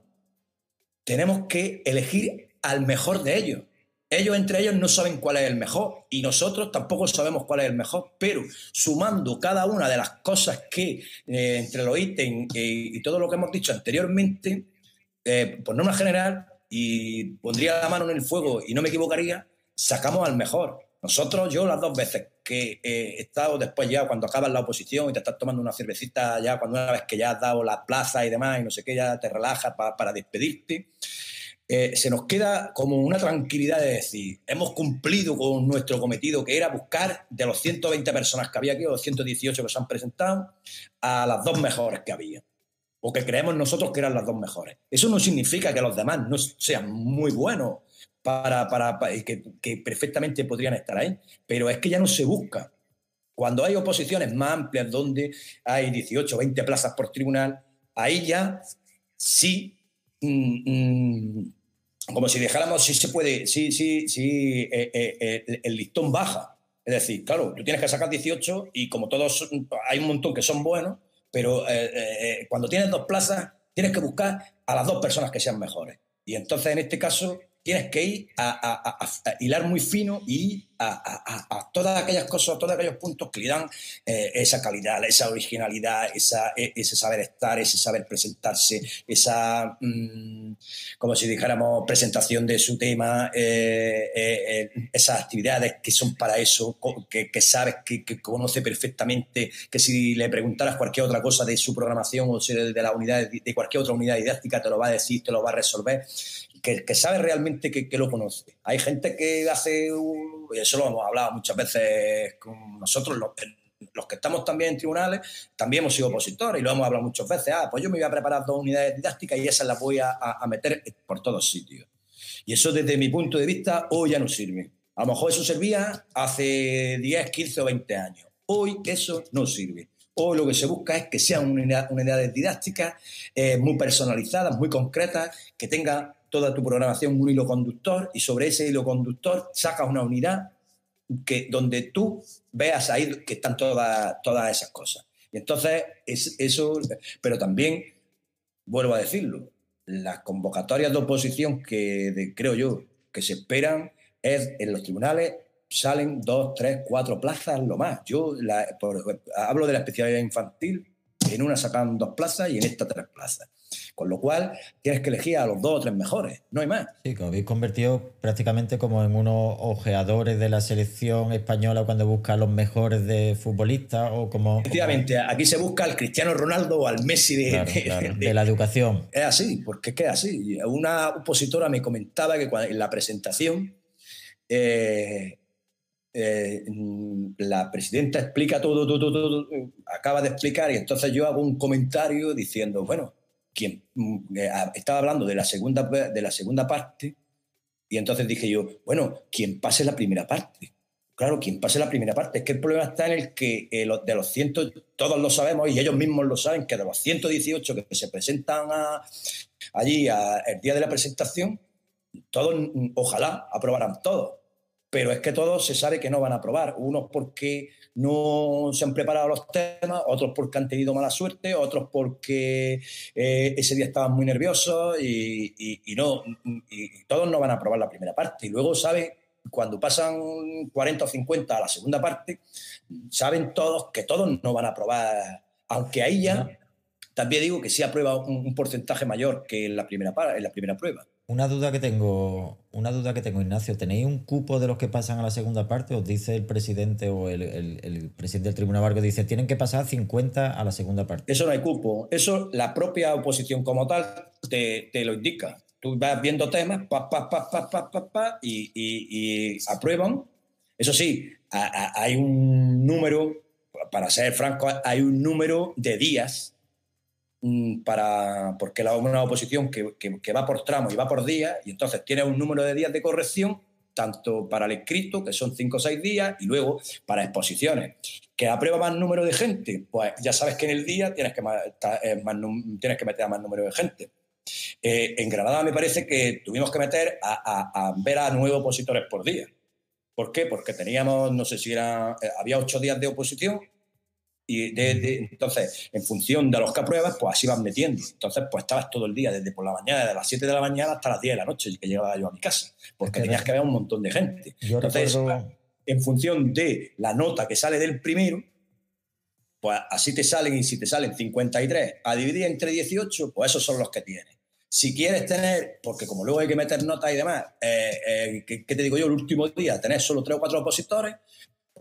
tenemos que elegir al mejor de ellos. Ellos entre ellos no saben cuál es el mejor y nosotros tampoco sabemos cuál es el mejor, pero sumando cada una de las cosas que eh, entre los ítems y, todo lo que hemos dicho anteriormente, eh, por norma general, y pondría la mano en el fuego y no me equivocaría, sacamos al mejor. Nosotros, yo las dos veces que he estado después ya cuando acabas la oposición y te estás tomando una cervecita ya cuando una vez que ya has dado la plaza y demás y no sé qué, ya te relajas para despedirte. Eh, se nos queda como una tranquilidad de decir, hemos cumplido con nuestro cometido, que era buscar de los 120 personas que había aquí, o los 118 que se han presentado, a las dos mejores que había, o que creemos nosotros que eran las dos mejores. Eso no significa que los demás no sean muy buenos, para, para, que, perfectamente podrían estar ahí, pero es que ya no se busca. Cuando hay oposiciones más amplias, donde hay 18 o 20 plazas por tribunal, ahí ya sí mm, mm, como si dejáramos, si se puede, si, si, si eh, eh, el, listón baja. Es decir, claro, tú tienes que sacar 18 y como todos, hay un montón que son buenos, pero eh, cuando tienes dos plazas, tienes que buscar a las dos personas que sean mejores. Y entonces, en este caso, tienes que ir a, hilar muy fino y a, todas aquellas cosas, todos aquellos puntos que le dan eh, esa calidad, esa originalidad, e, ese saber estar, ese saber presentarse, esa, mm, como si dijéramos, presentación de su tema, eh, eh, esas actividades que son para eso, que, sabes, que, conoce perfectamente, que si le preguntaras cualquier otra cosa de su programación o de, la unidad, de cualquier otra unidad didáctica, te lo va a decir, te lo va a resolver que, sabe realmente que, lo conoce. Hay gente que hace, y eso lo hemos hablado muchas veces con nosotros, los, que estamos también en tribunales, también hemos sido opositores y lo hemos hablado muchas veces. Ah, pues yo me voy a preparar dos unidades didácticas y esas las voy a, meter por todos sitios. Y eso desde mi punto de vista hoy ya no sirve. A lo mejor eso servía hace 10, 15 o 20 años. Hoy eso no sirve. Hoy lo que se busca es que sean unidades didácticas eh, muy personalizadas, muy concretas, que tenga toda tu programación un hilo conductor y sobre ese hilo conductor sacas una unidad que, donde tú veas ahí que están todas, todas esas cosas. Y entonces, es, eso, pero también, vuelvo a decirlo, las convocatorias de oposición que creo yo que se esperan es en los tribunales salen dos, tres, cuatro plazas, lo más. Yo hablo de la especialidad infantil, en una sacan dos plazas y en esta tres plazas. Con lo cual, tienes que elegir a los dos o tres mejores, no hay más. Sí, que os habéis convertido prácticamente como en unos ojeadores de la selección española cuando busca a los mejores de futbolistas o como... Efectivamente, aquí se busca al Cristiano Ronaldo o al Messi de, de, la educación. Es así, porque es que es así. Una opositora me comentaba que en la presentación eh, eh, la presidenta explica todo, todo, todo, acaba de explicar y entonces yo hago un comentario diciendo, bueno, quien mm, eh, estaba hablando de la segunda de la segunda parte y entonces dije yo, bueno, quien pase la primera parte. Claro, quien pase la primera parte. Es que el problema está en el que eh, de los cientos, todos lo sabemos y ellos mismos lo saben, que de los 118 que se presentan allí el día de la presentación, todos, mm, ojalá aprobaran todos pero es que todos se sabe que no van a aprobar. Unos porque no se han preparado los temas, otros porque han tenido mala suerte, otros porque eh, ese día estaban muy nerviosos y, no, y todos no van a aprobar la primera parte. Y luego sabe, cuando pasan 40 o 50 a la segunda parte, saben todos que todos no van a aprobar, aunque ahí ya también digo que sí aprueba un, un porcentaje mayor que en la primera, en la primera prueba. Una duda que tengo, una duda que tengo, Ignacio. ¿Tenéis un cupo de los que pasan a la segunda parte? ¿Os dice el presidente o el, presidente del Tribunal Barco dice tienen que pasar 50 a la segunda parte? Eso no hay cupo. Eso la propia oposición como tal te, lo indica. Tú vas viendo temas, pa, pa, pa, pa, pa, pa, pa y, aprueban. Eso sí, hay un número, para ser franco, hay un número de días para, porque la, una oposición que, que, va por tramos y va por días, y entonces tiene un número de días de corrección, tanto para el escrito, que son 5 o 6 días, y luego para exposiciones. ¿Que aprueba más número de gente? Pues ya sabes que en el día tienes que, eh, tienes que meter a más número de gente. Eh, en Granada me parece que tuvimos que meter a, a, ver a nueve opositores por día. ¿Por qué? Porque teníamos, no sé si era, eh, había ocho días de oposición y de, entonces, en función de los que apruebas, pues así vas metiendo. Entonces, pues estabas todo el día, desde por la mañana, de las 7 de la mañana hasta las 10 de la noche, que llegaba yo a mi casa, porque tenías que ver un montón de gente. entonces, en función de la nota que sale del primero, pues así te salen, y si te salen 53 a dividir entre 18, pues esos son los que tienes. Si quieres tener, porque como luego hay que meter notas y demás, eh, eh, ¿qué, te digo yo? El último día tenés solo 3 o 4 opositores,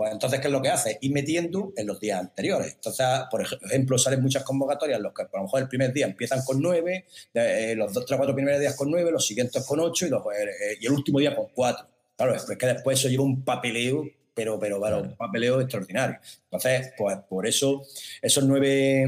pues entonces, ¿qué es lo que hace? Ir metiendo en los días anteriores. Entonces, por ejemplo, salen muchas convocatorias, los que a lo mejor el primer día empiezan con nueve, eh, los dos, tres, cuatro primeros días con nueve, los siguientes con ocho y, eh, y el último día con cuatro. Claro, es que después eso lleva un papeleo, pero, pero, pero un papeleo extraordinario. Entonces, pues por eso, esos nueve,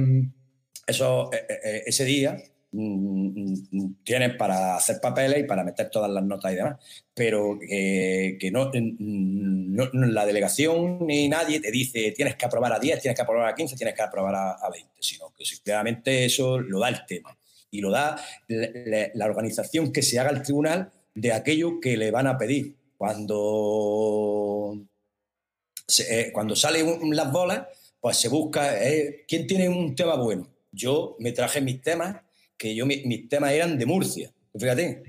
eso, eh, ese día, Mm, mm, tienes para hacer papeles y para meter todas las notas y demás, pero que mm, no, la delegación ni nadie te dice tienes que aprobar a 10, tienes que aprobar a 15, tienes que aprobar a, 20, sino que simplemente eso lo da el tema y lo da la, organización que se haga el tribunal de aquello que le van a pedir. Cuando, eh, cuando salen las bolas, pues se busca eh, quién tiene un tema bueno. Yo me traje mis temas que yo mis temas eran de Murcia, fíjate.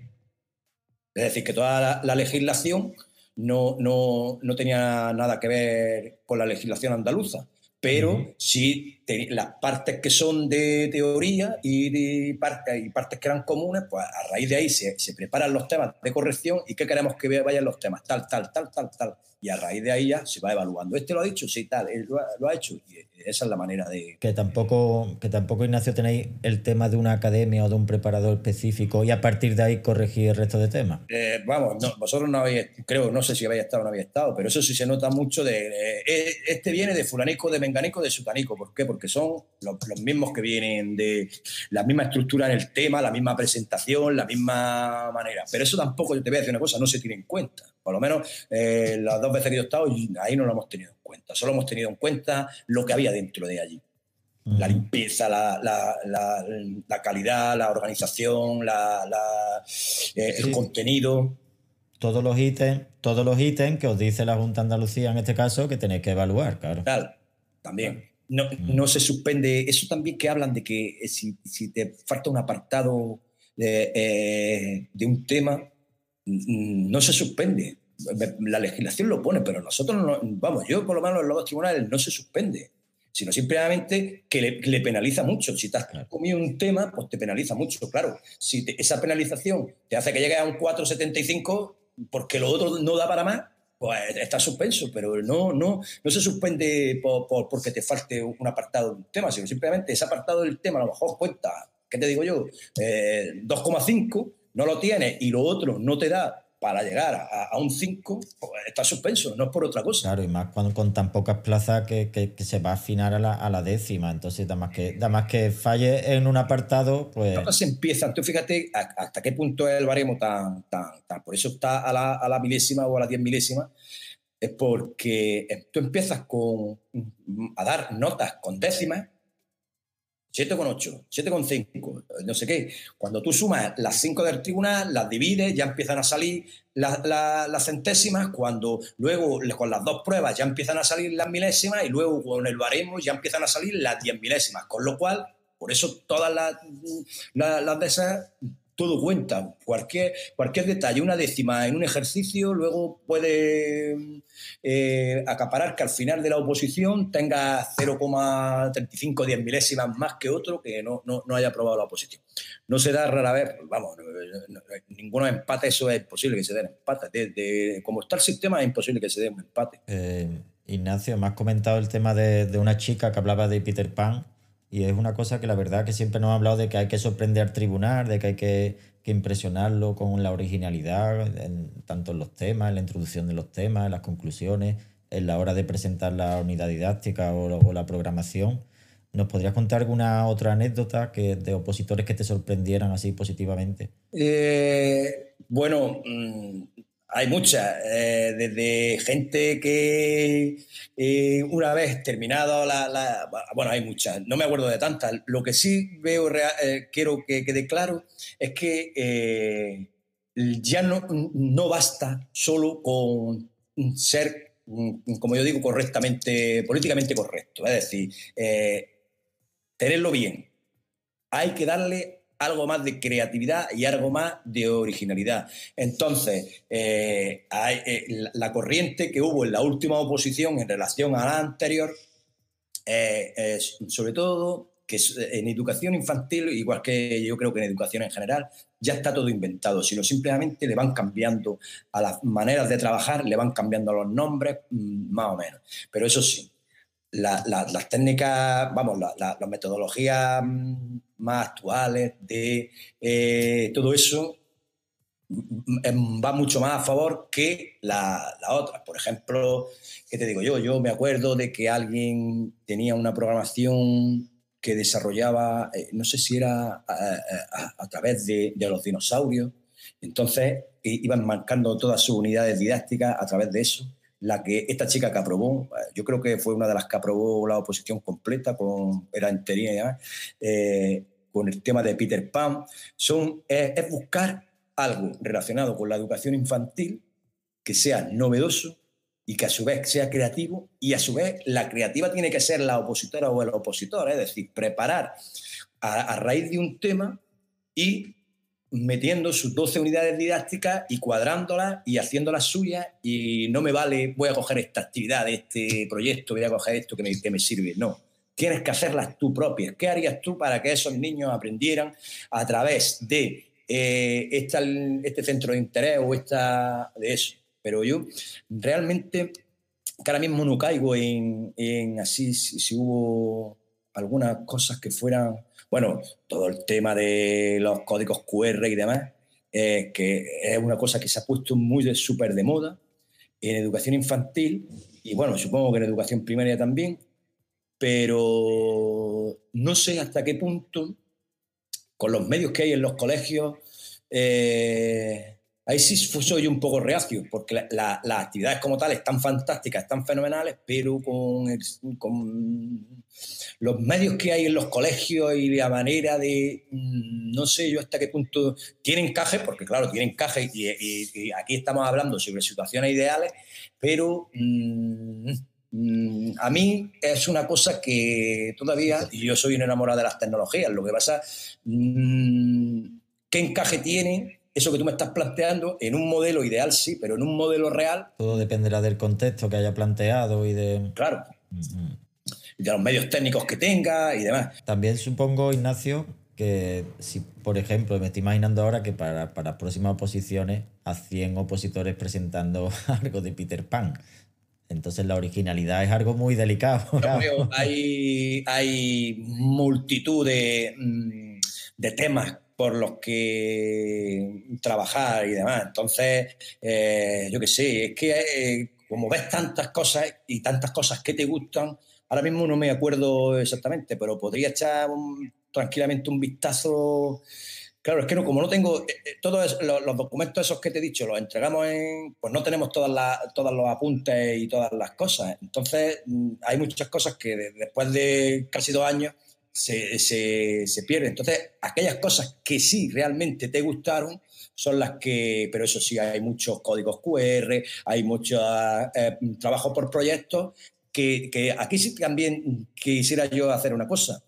Es decir, que toda la, legislación no, no, no, tenía nada que ver con la legislación andaluza, pero sí las partes que son de teoría y, de parte, y partes que eran comunes, pues a raíz de ahí se, se preparan los temas de corrección y qué queremos que vayan los temas, tal, tal, tal, tal, tal y a raíz de ahí ya se va evaluando. Este lo ha dicho, sí, tal, él lo ha, hecho y esa es la manera de... Que tampoco, que tampoco, Ignacio, tenéis el tema de una academia o de un preparador específico y a partir de ahí corregir el resto de temas. Eh, vamos, vosotros no habéis, creo, no sé si habéis estado o no habéis estado, pero eso sí se nota mucho de... Eh, este viene de fulanico, de menganico, de sutanico. ¿Por qué? Porque son los, mismos que vienen de la misma estructura en el tema, la misma presentación, la misma manera. Pero eso tampoco, yo te voy a decir una cosa, no se tiene en cuenta. Por lo menos eh, las dos veces que yo he estado, ahí no lo hemos tenido en cuenta. Solo hemos tenido en cuenta lo que había dentro de allí. La limpieza, la, calidad, la organización, eh, el contenido. Todos los ítems, todos los ítems que os dice la Junta de Andalucía en este caso que tenéis que evaluar, claro. Claro, también. No, no, se suspende. Eso también que hablan de que eh, si, si te falta un apartado de, eh, de, un tema, no se suspende. La legislación lo pone, pero nosotros no, vamos, yo por lo menos en los tribunales no se suspende, sino simplemente que le, penaliza mucho. Si te has comido un tema, pues te penaliza mucho, claro. Si esa penalización te hace que llegue a un 4,75 porque lo otro no da para más, pues está suspenso, pero no, no, no se suspende por, porque te falte un apartado de un tema, sino simplemente ese apartado del tema a lo mejor cuenta, ¿qué te digo yo? 2,5, eh, no lo tienes y lo otro no te da para llegar a, un 5 pues, está suspenso, no es por otra cosa. Claro, y más cuando con tan pocas plazas que, se va a afinar a la, décima, entonces da más, que, da más que falle en un apartado, pues... se empiezan, tú fíjate hasta qué punto es el baremo tan, tan, tan, por eso está a la, a la milésima o a la diez milésima, es porque tú empiezas con, a dar notas con décimas 7,8, 7,5, no sé qué. Cuando tú sumas las 5 del tribunal, las divides, ya empiezan a salir las, centésimas, cuando luego con las dos pruebas ya empiezan a salir las milésimas y luego con el baremo ya empiezan a salir las 10 milésimas. Con lo cual, por eso todas las, las de esas todo cuenta. Cualquier, cualquier detalle, una décima en un ejercicio, luego puede eh, acaparar que al final de la oposición tenga 0,35, 10 milésimas más que otro que no, haya aprobado la oposición. No se da rara vez, vamos, ninguno empate, eso es imposible que se den empates. De, como está el sistema, es imposible que se den un empate. Eh, Ignacio, me has comentado el tema de, de una chica que hablaba de Peter Pan y es una cosa que la verdad que siempre nos ha hablado de que hay que sorprender al tribunal, de que hay que, impresionarlo con la originalidad, tanto en los temas, en la introducción de los temas, en las conclusiones, en la hora de presentar la unidad didáctica o, la programación. ¿Nos podrías contar alguna otra anécdota que, de opositores que te sorprendieran así positivamente? Eh, bueno, mm, hay muchas, eh, desde gente que eh, una vez terminado la, Bueno, hay muchas, no me acuerdo de tantas. Lo que sí veo, eh, quiero que quede claro, es que ya no, no basta solo con ser, como yo digo, correctamente, políticamente correcto. Es decir, tenerlo bien. Hay que darle algo más de creatividad y algo más de originalidad. Entonces, eh, eh, la corriente que hubo en la última oposición en relación a la anterior, eh, sobre todo que en educación infantil, igual que yo creo que en educación en general, ya está todo inventado, sino simplemente le van cambiando a las maneras de trabajar, le van cambiando los nombres, mm, más o menos. Pero eso sí, las técnicas, vamos, las metodologías mm, más actuales de eh, todo eso mm, mm, va mucho más a favor que la, otra. Por ejemplo, ¿qué te digo yo? Yo me acuerdo de que alguien tenía una programación que desarrollaba, eh, no sé si era a, través de, los dinosaurios, entonces iban marcando todas sus unidades didácticas a través de eso la que esta chica que aprobó, eh, yo creo que fue una de las que aprobó la oposición completa, con, era enterina eh, con el tema de Peter Pan, son, es, buscar algo relacionado con la educación infantil que sea novedoso y que a su vez sea creativo y a su vez la creativa tiene que ser la opositora o el opositor, es decir, preparar a, a raíz de un tema y metiendo sus 12 unidades didácticas y cuadrándolas y haciéndolas suyas y no me vale, voy a coger esta actividad este proyecto, voy a coger esto que me, que me sirve. No, tienes que hacerlas tú propias. ¿Qué harías tú para que esos niños aprendieran a través de eh, este centro de interés o esta, de eso? Pero yo realmente, que ahora mismo no caigo en, así, si hubo algunas cosas que fueran bueno, todo el tema de los códigos QR y demás, eh, que es una cosa que se ha puesto muy de súper de moda en educación infantil y bueno, supongo que en educación primaria también, pero no sé hasta qué punto, con los medios que hay en los colegios, eh, ahí sí soy un poco reacio, porque las actividades como tales están fantásticas, están fenomenales, pero con, los medios que hay en los colegios y la manera de, mm, no sé yo hasta qué punto, tienen encaje, porque claro, tienen encaje y, aquí estamos hablando sobre situaciones ideales, pero... Mm, mm, a mí es una cosa que todavía, y yo soy un enamorado de las tecnologías, lo que pasa, ¿qué encaje tiene eso que tú me estás planteando en un modelo ideal sí, pero en un modelo real. Todo dependerá del contexto que haya planteado y de. Claro. Y de los medios técnicos que tenga y demás. También supongo, Ignacio, que si, por ejemplo, me estoy imaginando ahora que para, para próximas oposiciones a 100 opositores presentando algo de Peter Pan. Entonces la originalidad es algo muy delicado. hay, hay multitud de, mm, de temas por los que trabajar y demás. Entonces, eh, yo qué sé, es que eh, como ves tantas cosas y tantas cosas que te gustan, ahora mismo no me acuerdo exactamente, pero podría echar tranquilamente un vistazo. Claro, es que no, como no tengo eh, todos los, documentos esos que te he dicho, los entregamos en, pues no tenemos todas las, todos los apuntes y todas las cosas. Entonces, mm, hay muchas cosas que después de casi dos años se, se, pierde. Entonces, aquellas cosas que sí realmente te gustaron son las que, pero eso sí, hay muchos códigos QR, hay mucho eh, trabajo por proyectos, que, que, aquí sí también quisiera yo hacer una cosa.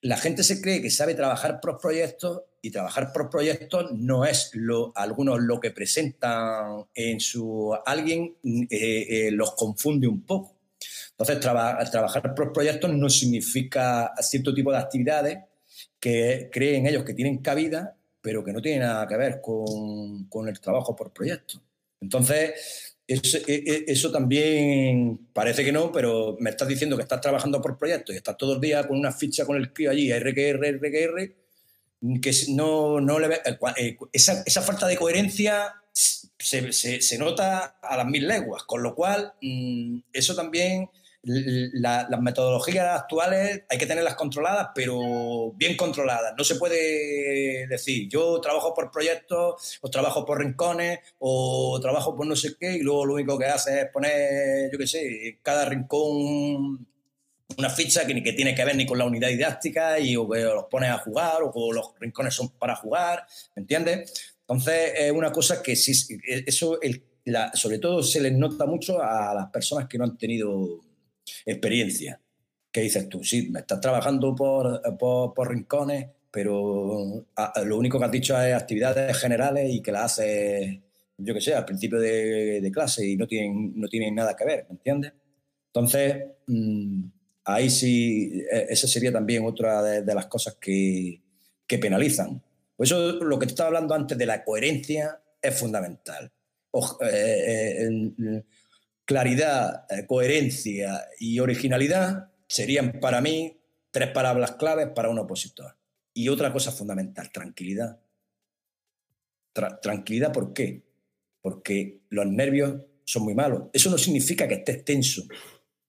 La gente se cree que sabe trabajar por proyectos y trabajar por proyectos no es lo, algunos lo que presentan en su... Alguien eh, eh, los confunde un poco. Entonces, trabajar por proyectos no significa cierto tipo de actividades que creen ellos que tienen cabida, pero que no tienen nada que ver con, el trabajo por proyectos. Entonces, eso, e, e, también parece que no, pero me estás diciendo que estás trabajando por proyectos y estás todo el día con una ficha con el crío allí, RQR, RQR, que no, no le eh, eh, esa, esa falta de coherencia se, se, nota a las mil leguas, con lo cual mm, eso también las metodologías actuales hay que tenerlas controladas, pero bien controladas. No se puede decir, yo trabajo por proyectos, o trabajo por rincones, o trabajo por no sé qué, y luego lo único que hace es poner, yo qué sé, cada rincón una ficha que ni que tiene que ver ni con la unidad didáctica y o que los pones a jugar o los rincones son para jugar, ¿me entiendes? Entonces es una cosa que sí, eso sobre todo se les nota mucho a las personas que no han tenido experiencia. ¿Qué dices tú? Sí, me estás trabajando por, por, rincones, pero lo único que has dicho es actividades generales y que las haces, yo qué sé, al principio de, clase y no tienen, no tienen nada que ver, ¿me entiendes? Entonces, mm, ahí sí, e, esa sería también otra de, las cosas que, que penalizan. Por eso lo que te estaba hablando antes de la coherencia es fundamental. Eh, eh, claridad, eh, coherencia y originalidad serían para mí tres palabras claves para un opositor. Y otra cosa fundamental, tranquilidad. tranquilidad, ¿por qué? Porque los nervios son muy malos. Eso no significa que estés tenso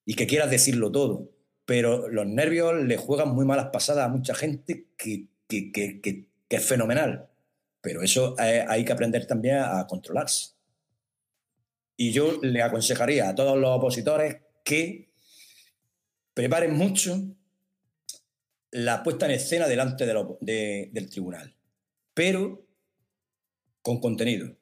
y que quieras decirlo todo, pero los nervios le juegan muy malas pasadas a mucha gente que, que, es fenomenal. Pero eso eh, hay que aprender también a controlarse. Y yo le aconsejaría a todos los opositores que preparen mucho la puesta en escena delante del tribunal, pero con contenido.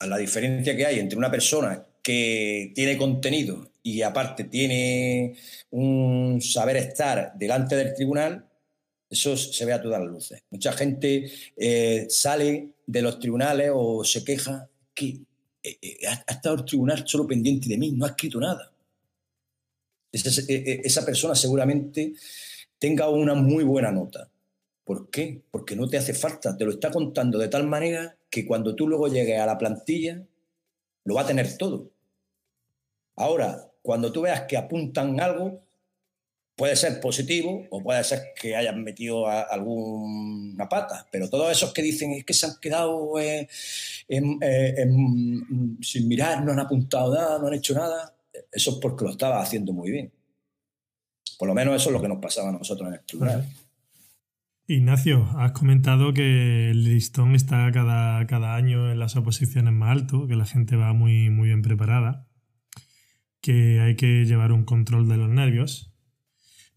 A la diferencia que hay entre una persona que tiene contenido y aparte tiene un saber estar delante del tribunal, eso se ve a todas las luces. Mucha gente eh, sale de los tribunales o se queja que eh, eh, ha, estado el tribunal solo pendiente de mí, no ha escrito nada. Eh, esa, persona seguramente tenga una muy buena nota. ¿Por qué? Porque no te hace falta, te lo está contando de tal manera que cuando tú luego llegues a la plantilla, lo va a tener todo. Ahora, cuando tú veas que apuntan algo, Puede ser positivo o puede ser que hayan metido alguna pata, pero todos esos que dicen es que se han quedado eh, sin mirar, no han apuntado nada, no han hecho nada, eso es porque lo estaba haciendo muy bien. Por lo menos eso es lo que nos pasaba a nosotros en el tribunal. Ignacio, has comentado que el listón está cada, cada año en las oposiciones más alto, que la gente va muy, muy bien preparada, que hay que llevar un control de los nervios.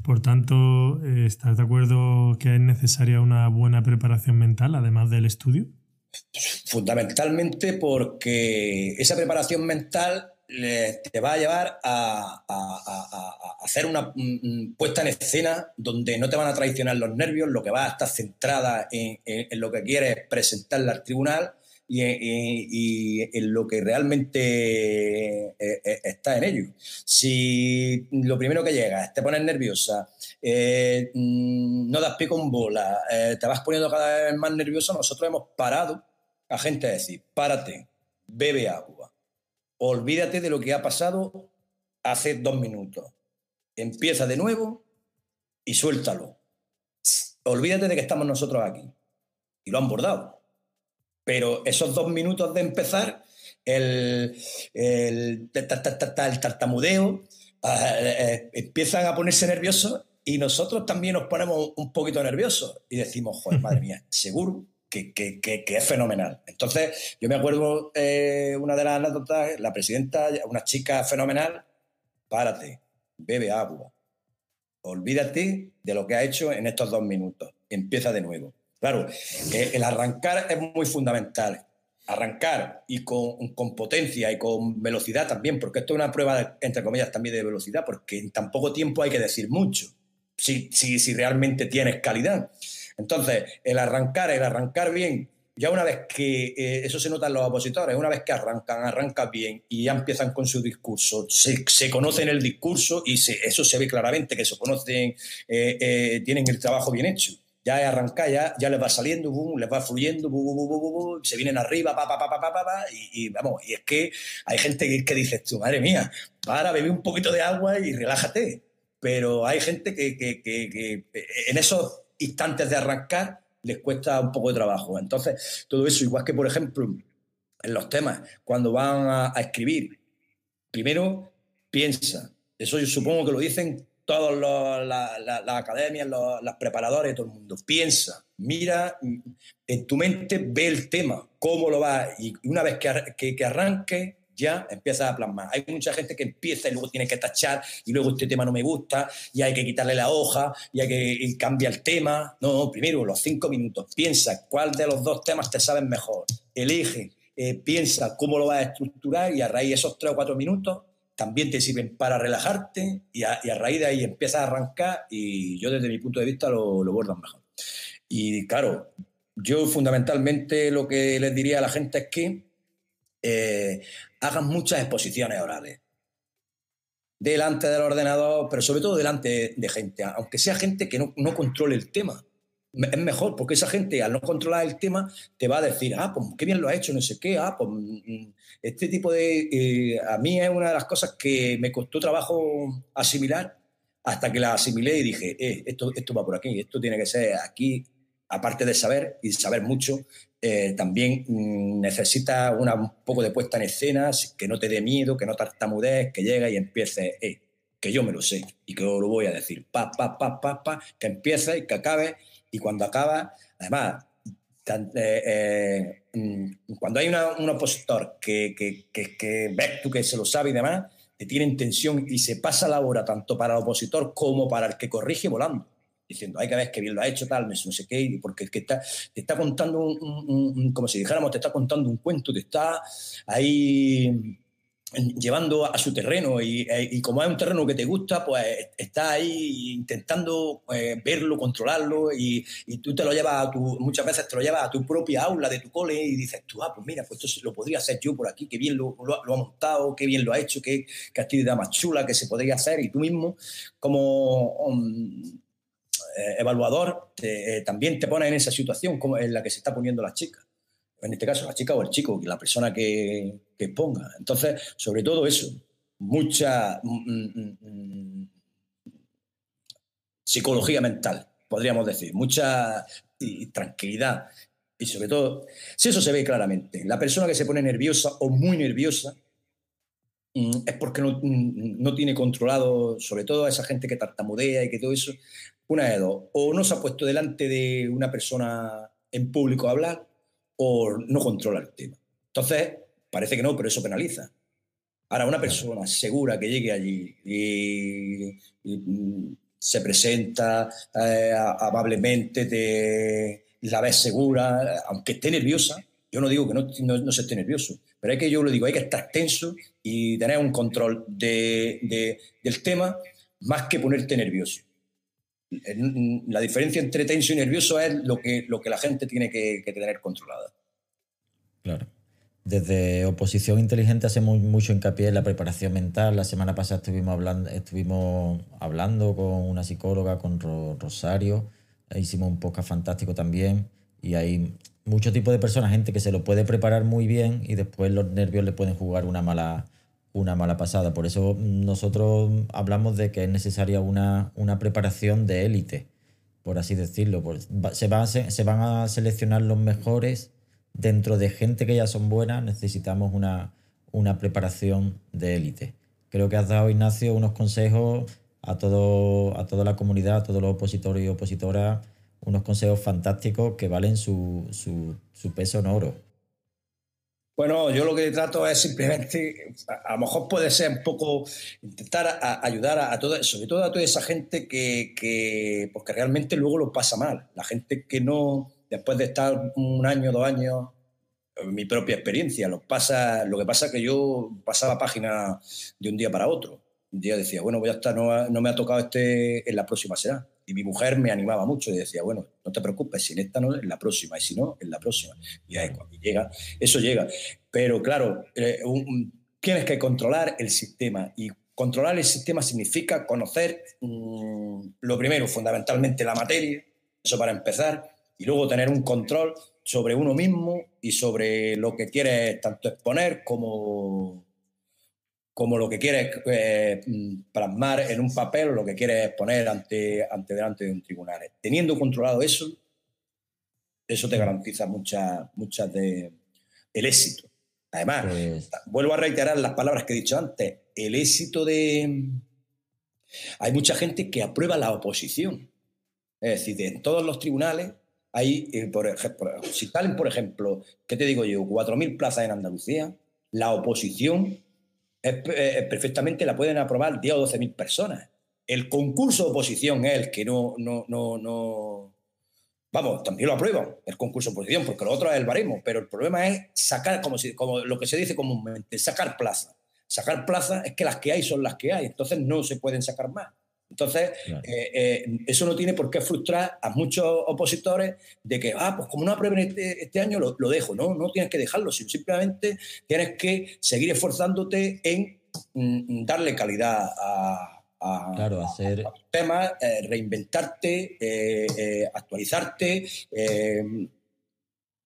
Por tanto, ¿estás de acuerdo que es necesaria una buena preparación mental, además del estudio? Fundamentalmente porque esa preparación mental te va a llevar a, hacer una puesta en escena donde no te van a traicionar los nervios, lo que va a estar centrada en, lo que quieres presentarle al tribunal y, en lo que realmente eh, eh, está en ello. Si lo primero que llega es te pones nerviosa, eh, mm, no das pie con bola, te vas poniendo cada vez más nervioso, nosotros hemos parado a gente a decir, párate, bebe agua olvídate de lo que ha pasado hace dos minutos. Empieza de nuevo y suéltalo. Olvídate de que estamos nosotros aquí. Y lo han bordado. Pero esos dos minutos de empezar, el, el, tartamudeo, eh, eh, empiezan a ponerse nerviosos y nosotros también nos ponemos un poquito nerviosos y decimos, joder, madre mía, seguro que, es fenomenal. Entonces, yo me acuerdo eh, una de las anécdotas, la presidenta, una chica fenomenal, párate, bebe agua, olvídate de lo que ha hecho en estos dos minutos, empieza de nuevo. Claro, eh, el arrancar es muy fundamental. Arrancar y con, con, potencia y con velocidad también, porque esto es una prueba, entre comillas, también de velocidad, porque en tan poco tiempo hay que decir mucho, si, si, si realmente tienes calidad. Entonces, el arrancar, el arrancar bien, ya una vez que eh, eso se nota en los opositores, una vez que arrancan, arrancan bien y ya empiezan con su discurso, se, se conocen el discurso y eso se ve claramente que se conocen, eh, tienen el trabajo bien hecho. Ya es arrancar, ya, ya les va saliendo, les va fluyendo, se vienen arriba, pa, pa, pa, pa, y, vamos, y es que hay gente que, que dice, tú, madre mía, para, beber un poquito de agua y relájate. Pero hay gente que, que, que en esos instantes de arrancar les cuesta un poco de trabajo. Entonces, todo eso, igual que por ejemplo en los temas, cuando van a, escribir, primero piensa. Eso yo supongo que lo dicen todas las academias, los, los preparadores, todo el mundo. Piensa, mira, en tu mente ve el tema, cómo lo va, y una vez que, que, que arranque, ya empieza a plasmar. Hay mucha gente que empieza y luego tiene que tachar y luego este tema no me gusta y hay que quitarle la hoja y hay que cambiar el tema. No, primero los cinco minutos. Piensa cuál de los dos temas te saben mejor. Elige, eh, piensa cómo lo vas a estructurar y a raíz de esos tres o cuatro minutos también te sirven para relajarte y a, raíz de ahí empiezas a arrancar y yo desde mi punto de vista lo, lo mejor. Y claro, yo fundamentalmente lo que les diría a la gente es que eh, hagan muchas exposiciones orales. Delante del ordenador, pero sobre todo delante de gente, aunque sea gente que no, controle el tema. Es mejor, porque esa gente, al no controlar el tema, te va a decir, ah, pues qué bien lo ha hecho, no sé qué, ah, pues mm, este tipo de... Eh, a mí es una de las cosas que me costó trabajo asimilar hasta que la asimilé y dije, eh, esto, esto va por aquí, esto tiene que ser aquí, aparte de saber y saber mucho, eh, también mm, necesita una, un poco de puesta en escena, que no te dé miedo, que no tartamudees, que llegue y empiece, eh, que yo me lo sé y que lo voy a decir, pa, pa, pa, pa, pa, que empiece y que acabe, y cuando acaba, además, eh, mm, cuando hay un opositor que, que, que, ves tú que se lo sabe y demás, te tiene intención y se pasa la hora tanto para el opositor como para el que corrige volando diciendo, hay que ver que bien lo ha hecho, tal, no sé qué, porque que está, te está contando, un, como si dijéramos, te está contando un cuento, te está ahí llevando a su terreno y, y, como es un terreno que te gusta, pues está ahí intentando eh, verlo, controlarlo y, tú te lo llevas a tu, muchas veces te lo llevas a tu propia aula de tu cole y dices tú, ah, pues mira, pues esto lo podría hacer yo por aquí, qué bien lo, ha montado, qué bien lo ha hecho, qué, qué, actividad más chula que se podría hacer y tú mismo como... Um, eh, evaluador eh, también te pone en esa situación como en la que se está poniendo la chica. En este caso, la chica o el chico, la persona que, que ponga. Entonces, sobre todo eso, mucha mm, mm, mm, psicología mental, podríamos decir, mucha tranquilidad. Y sobre todo, si eso se ve claramente, la persona que se pone nerviosa o muy nerviosa, es porque no, no, tiene controlado, sobre todo a esa gente que tartamudea y que todo eso, una de dos, o no se ha puesto delante de una persona en público a hablar, o no controla el tema. Entonces, parece que no, pero eso penaliza. Ahora, una persona segura que llegue allí y, mm, se presenta eh, amablemente, te, la ves segura, aunque esté nerviosa, yo no digo que no, no, se esté nervioso, pero es que yo lo digo, hay que estar tenso y tener un control de, del tema más que ponerte nervioso. La diferencia entre tenso y nervioso es lo que, lo que la gente tiene que, tener controlada. Claro. Desde Oposición Inteligente hacemos mucho hincapié en la preparación mental. La semana pasada estuvimos hablando, estuvimos hablando con una psicóloga, con Rosario. Hicimos un podcast fantástico también. Y hay mucho tipo de personas, gente que se lo puede preparar muy bien y después los nervios le pueden jugar una mala, una mala pasada. Por eso nosotros hablamos de que es necesaria una, una preparación de élite, por así decirlo. Se van, se van a seleccionar los mejores dentro de gente que ya son buenas, necesitamos una, una preparación de élite. Creo que has dado, Ignacio, unos consejos a, todo, a toda la comunidad, a todos los opositores y opositoras unos consejos fantásticos que valen su, peso en oro. Bueno, yo lo que trato es simplemente, a, lo mejor puede ser un poco intentar ayudar a, todo, sobre todo a toda esa gente que, porque realmente luego lo pasa mal. La gente que no, después de estar un año, dos años, mi propia experiencia, lo, pasa, lo que pasa es que yo pasaba página de un día para otro. Un día decía, bueno, voy a estar, no, no me ha tocado este, en la próxima será y mi mujer me animaba mucho y decía, bueno, no te preocupes, si en esta no, en la próxima, y si no, en la próxima. Y ahí cuando llega, eso llega. Pero claro, eh, tienes que controlar el sistema y controlar el sistema significa conocer mm, lo primero, fundamentalmente la materia, eso para empezar, y luego tener un control sobre uno mismo y sobre lo que quieres tanto exponer como como lo que quieres eh, plasmar en un papel o lo que quieres poner ante, ante delante de un tribunal. Teniendo controlado eso, eso te garantiza muchas mucha de el éxito. Además, pues vuelvo a reiterar las palabras que he dicho antes, el éxito de... Hay mucha gente que aprueba la oposición. Es decir, en todos los tribunales hay, eh, por ejemplo, si salen, por ejemplo, ¿qué te digo yo? 4.000 plazas en Andalucía, la oposición es, perfectamente la pueden aprobar 10 o 12 mil personas. El concurso de oposición es el que no, no, no, no. Vamos, también lo aprueban, el concurso de oposición, porque lo otro es el baremo, pero el problema es sacar, como, si, como lo que se dice comúnmente, sacar plaza. Sacar plaza es que las que hay son las que hay, entonces no se pueden sacar más. Entonces, eh, eh, eso no tiene por qué frustrar a muchos opositores de que, ah, pues como no aprueben este, este año, lo, dejo. No, no tienes que dejarlo, sino simplemente tienes que seguir esforzándote en mm, darle calidad a, claro, hacer... temas, eh, reinventarte, actualizarte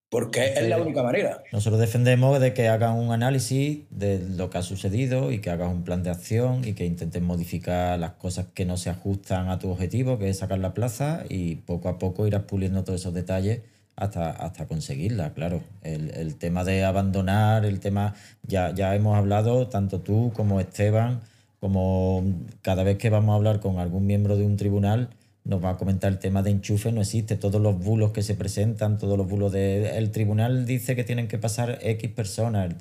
porque es la única manera. Nosotros defendemos de que hagas un análisis de lo que ha sucedido y que hagas un plan de acción y que intentes modificar las cosas que no se ajustan a tu objetivo, que es sacar la plaza, y poco a poco irás puliendo todos esos detalles hasta, hasta conseguirla, claro. El, tema de abandonar, el tema, ya, ya hemos hablado, tanto tú como Esteban, como cada vez que vamos a hablar con algún miembro de un tribunal, nos va a comentar el tema de enchufe, no existe. Todos los bulos que se presentan, todos los bulos de... El tribunal dice que tienen que pasar X personas.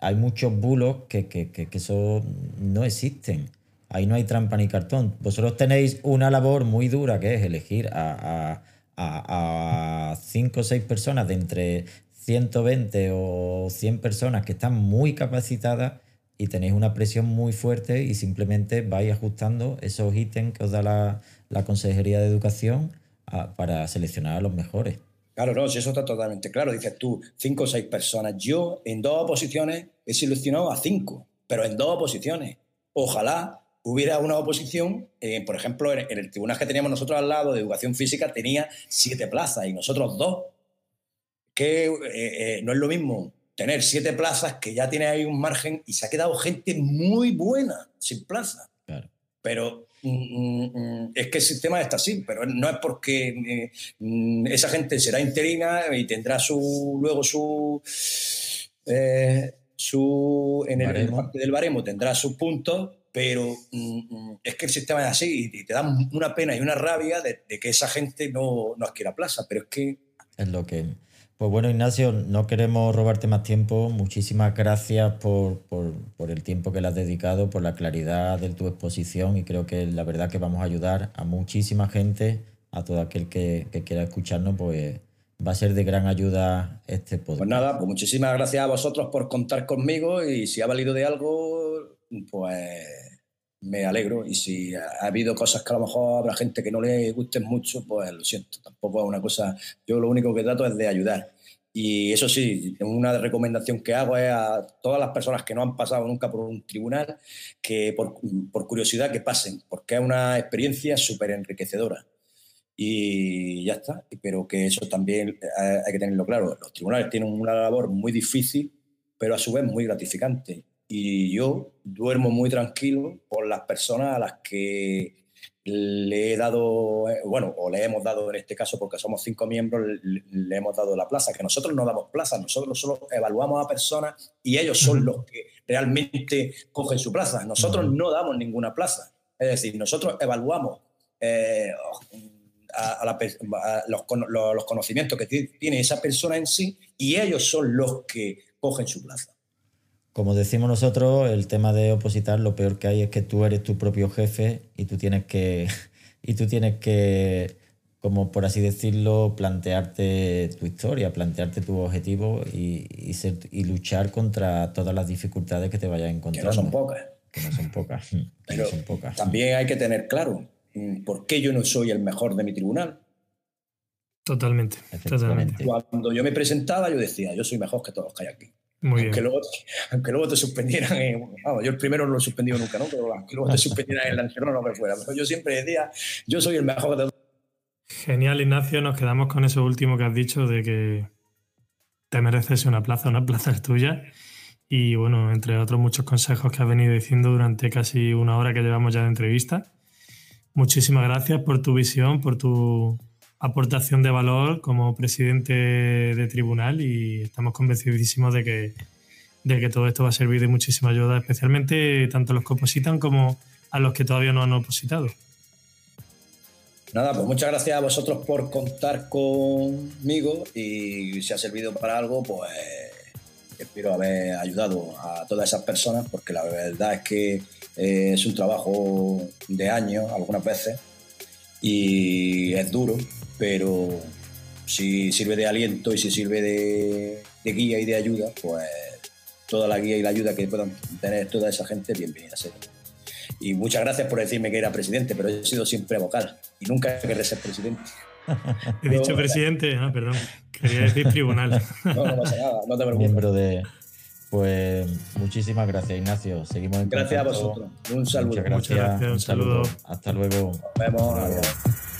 hay muchos bulos que, que, que, eso no existen. Ahí no hay trampa ni cartón. Vosotros tenéis una labor muy dura que es elegir a, a, a, cinco o seis personas de entre 120 o 100 personas que están muy capacitadas y tenéis una presión muy fuerte y simplemente vais ajustando esos ítems que os da la, la Consejería de Educación para seleccionar a los mejores. Claro, no, si eso está totalmente claro. Dices tú, cinco o seis personas. Yo en dos oposiciones he seleccionado a cinco, pero en dos oposiciones. Ojalá hubiera una oposición, eh, por ejemplo, en, el tribunal que teníamos nosotros al lado de educación física tenía siete plazas y nosotros dos. Que eh, eh, no es lo mismo tener siete plazas que ya tiene ahí un margen y se ha quedado gente muy buena sin plaza. Claro. Pero es que el sistema está así, pero no es porque eh, esa gente será interina y tendrá su luego su eh, su en el, parte del baremo tendrá sus puntos pero mm, mm, es que el sistema es así y te da una pena y una rabia de, que esa gente no, no adquiera plaza, pero es que... Es lo que... Pues bueno, Ignacio, no queremos robarte más tiempo. Muchísimas gracias por, el tiempo que le has dedicado, por la claridad de tu exposición y creo que la verdad que vamos a ayudar a muchísima gente, a todo aquel que, quiera escucharnos, pues va a ser de gran ayuda este podcast. Pues nada, pues muchísimas gracias a vosotros por contar conmigo y si ha valido de algo, pues me alegro. Y si ha habido cosas que a lo mejor habrá gente que no le gusten mucho, pues lo siento. Tampoco es una cosa. Yo lo único que trato es de ayudar. Y eso sí, una recomendación que hago es a todas las personas que no han pasado nunca por un tribunal, que por, por curiosidad que pasen, porque es una experiencia súper enriquecedora. Y ya está, pero que eso también hay que tenerlo claro. Los tribunales tienen una labor muy difícil, pero a su vez muy gratificante y yo duermo muy tranquilo por las personas a las que le he dado, eh, bueno, o le hemos dado en este caso, porque somos cinco miembros, le, hemos dado la plaza, que nosotros no damos plaza, nosotros solo evaluamos a personas y ellos son los que realmente cogen su plaza. Nosotros no damos ninguna plaza. Es decir, nosotros evaluamos eh, a, los, los conocimientos que tiene esa persona en sí y ellos son los que cogen su plaza. Como decimos nosotros, el tema de opositar, lo peor que hay es que tú eres tu propio jefe y tú tienes que, y tú tienes que, como por así decirlo, plantearte tu historia, plantearte tu objetivo y, y, luchar contra todas las dificultades que te vayas encontrando. Que no son pocas. Que no son pocas. Pero son pocas. también hay que tener claro mm, por qué yo no soy el mejor de mi tribunal. Totalmente, totalmente. Cuando yo me presentaba, yo decía, yo soy mejor que todos los que hay aquí aunque, Luego, aunque luego te suspendieran, yo el primero no lo he suspendido nunca, ¿no? Pero aunque luego te suspendieran en el anterior no que fuera. Pero yo siempre decía, yo soy el mejor de Genial, Ignacio. Nos quedamos con eso último que has dicho de que te mereces una plaza, una plaza es tuya. Y bueno, entre otros muchos consejos que has venido diciendo durante casi una hora que llevamos ya de entrevista. Muchísimas gracias por tu visión, por tu aportación de valor como presidente de tribunal y estamos convencidísimos de que, de que todo esto va a servir de muchísima ayuda, especialmente tanto a los que opositan como a los que todavía no han opositado. Nada, pues muchas gracias a vosotros por contar conmigo y si ha servido para algo, pues espero haber ayudado a todas esas personas porque la verdad es que eh, es un trabajo de años algunas veces y es duro, pero si sirve de aliento y si sirve de, guía y de ayuda, pues toda la guía y la ayuda que puedan tener toda esa gente, bienvenida sea. Y muchas gracias por decirme que era presidente, pero he sido siempre vocal y nunca querré ser presidente. He dicho presidente, ah, perdón, quería decir tribunal. No, no pasa nada, no te preocupes. Miembro de. Pues muchísimas gracias, Ignacio. Seguimos en Gracias a vosotros. Un saludo. Muchas gracias. un, saludo. Hasta luego. Nos vemos.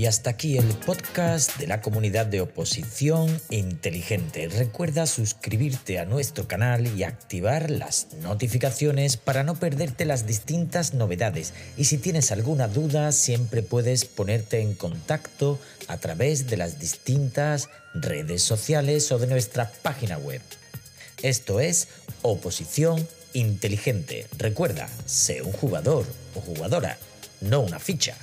Y hasta aquí el podcast de la comunidad de oposición inteligente. Recuerda suscribirte a nuestro canal y activar las notificaciones para no perderte las distintas novedades. Y si tienes alguna duda, siempre puedes ponerte en contacto a través de las distintas redes sociales o de nuestra página web. Esto es Oposición Inteligente. Recuerda, sé un jugador o jugadora, no una ficha.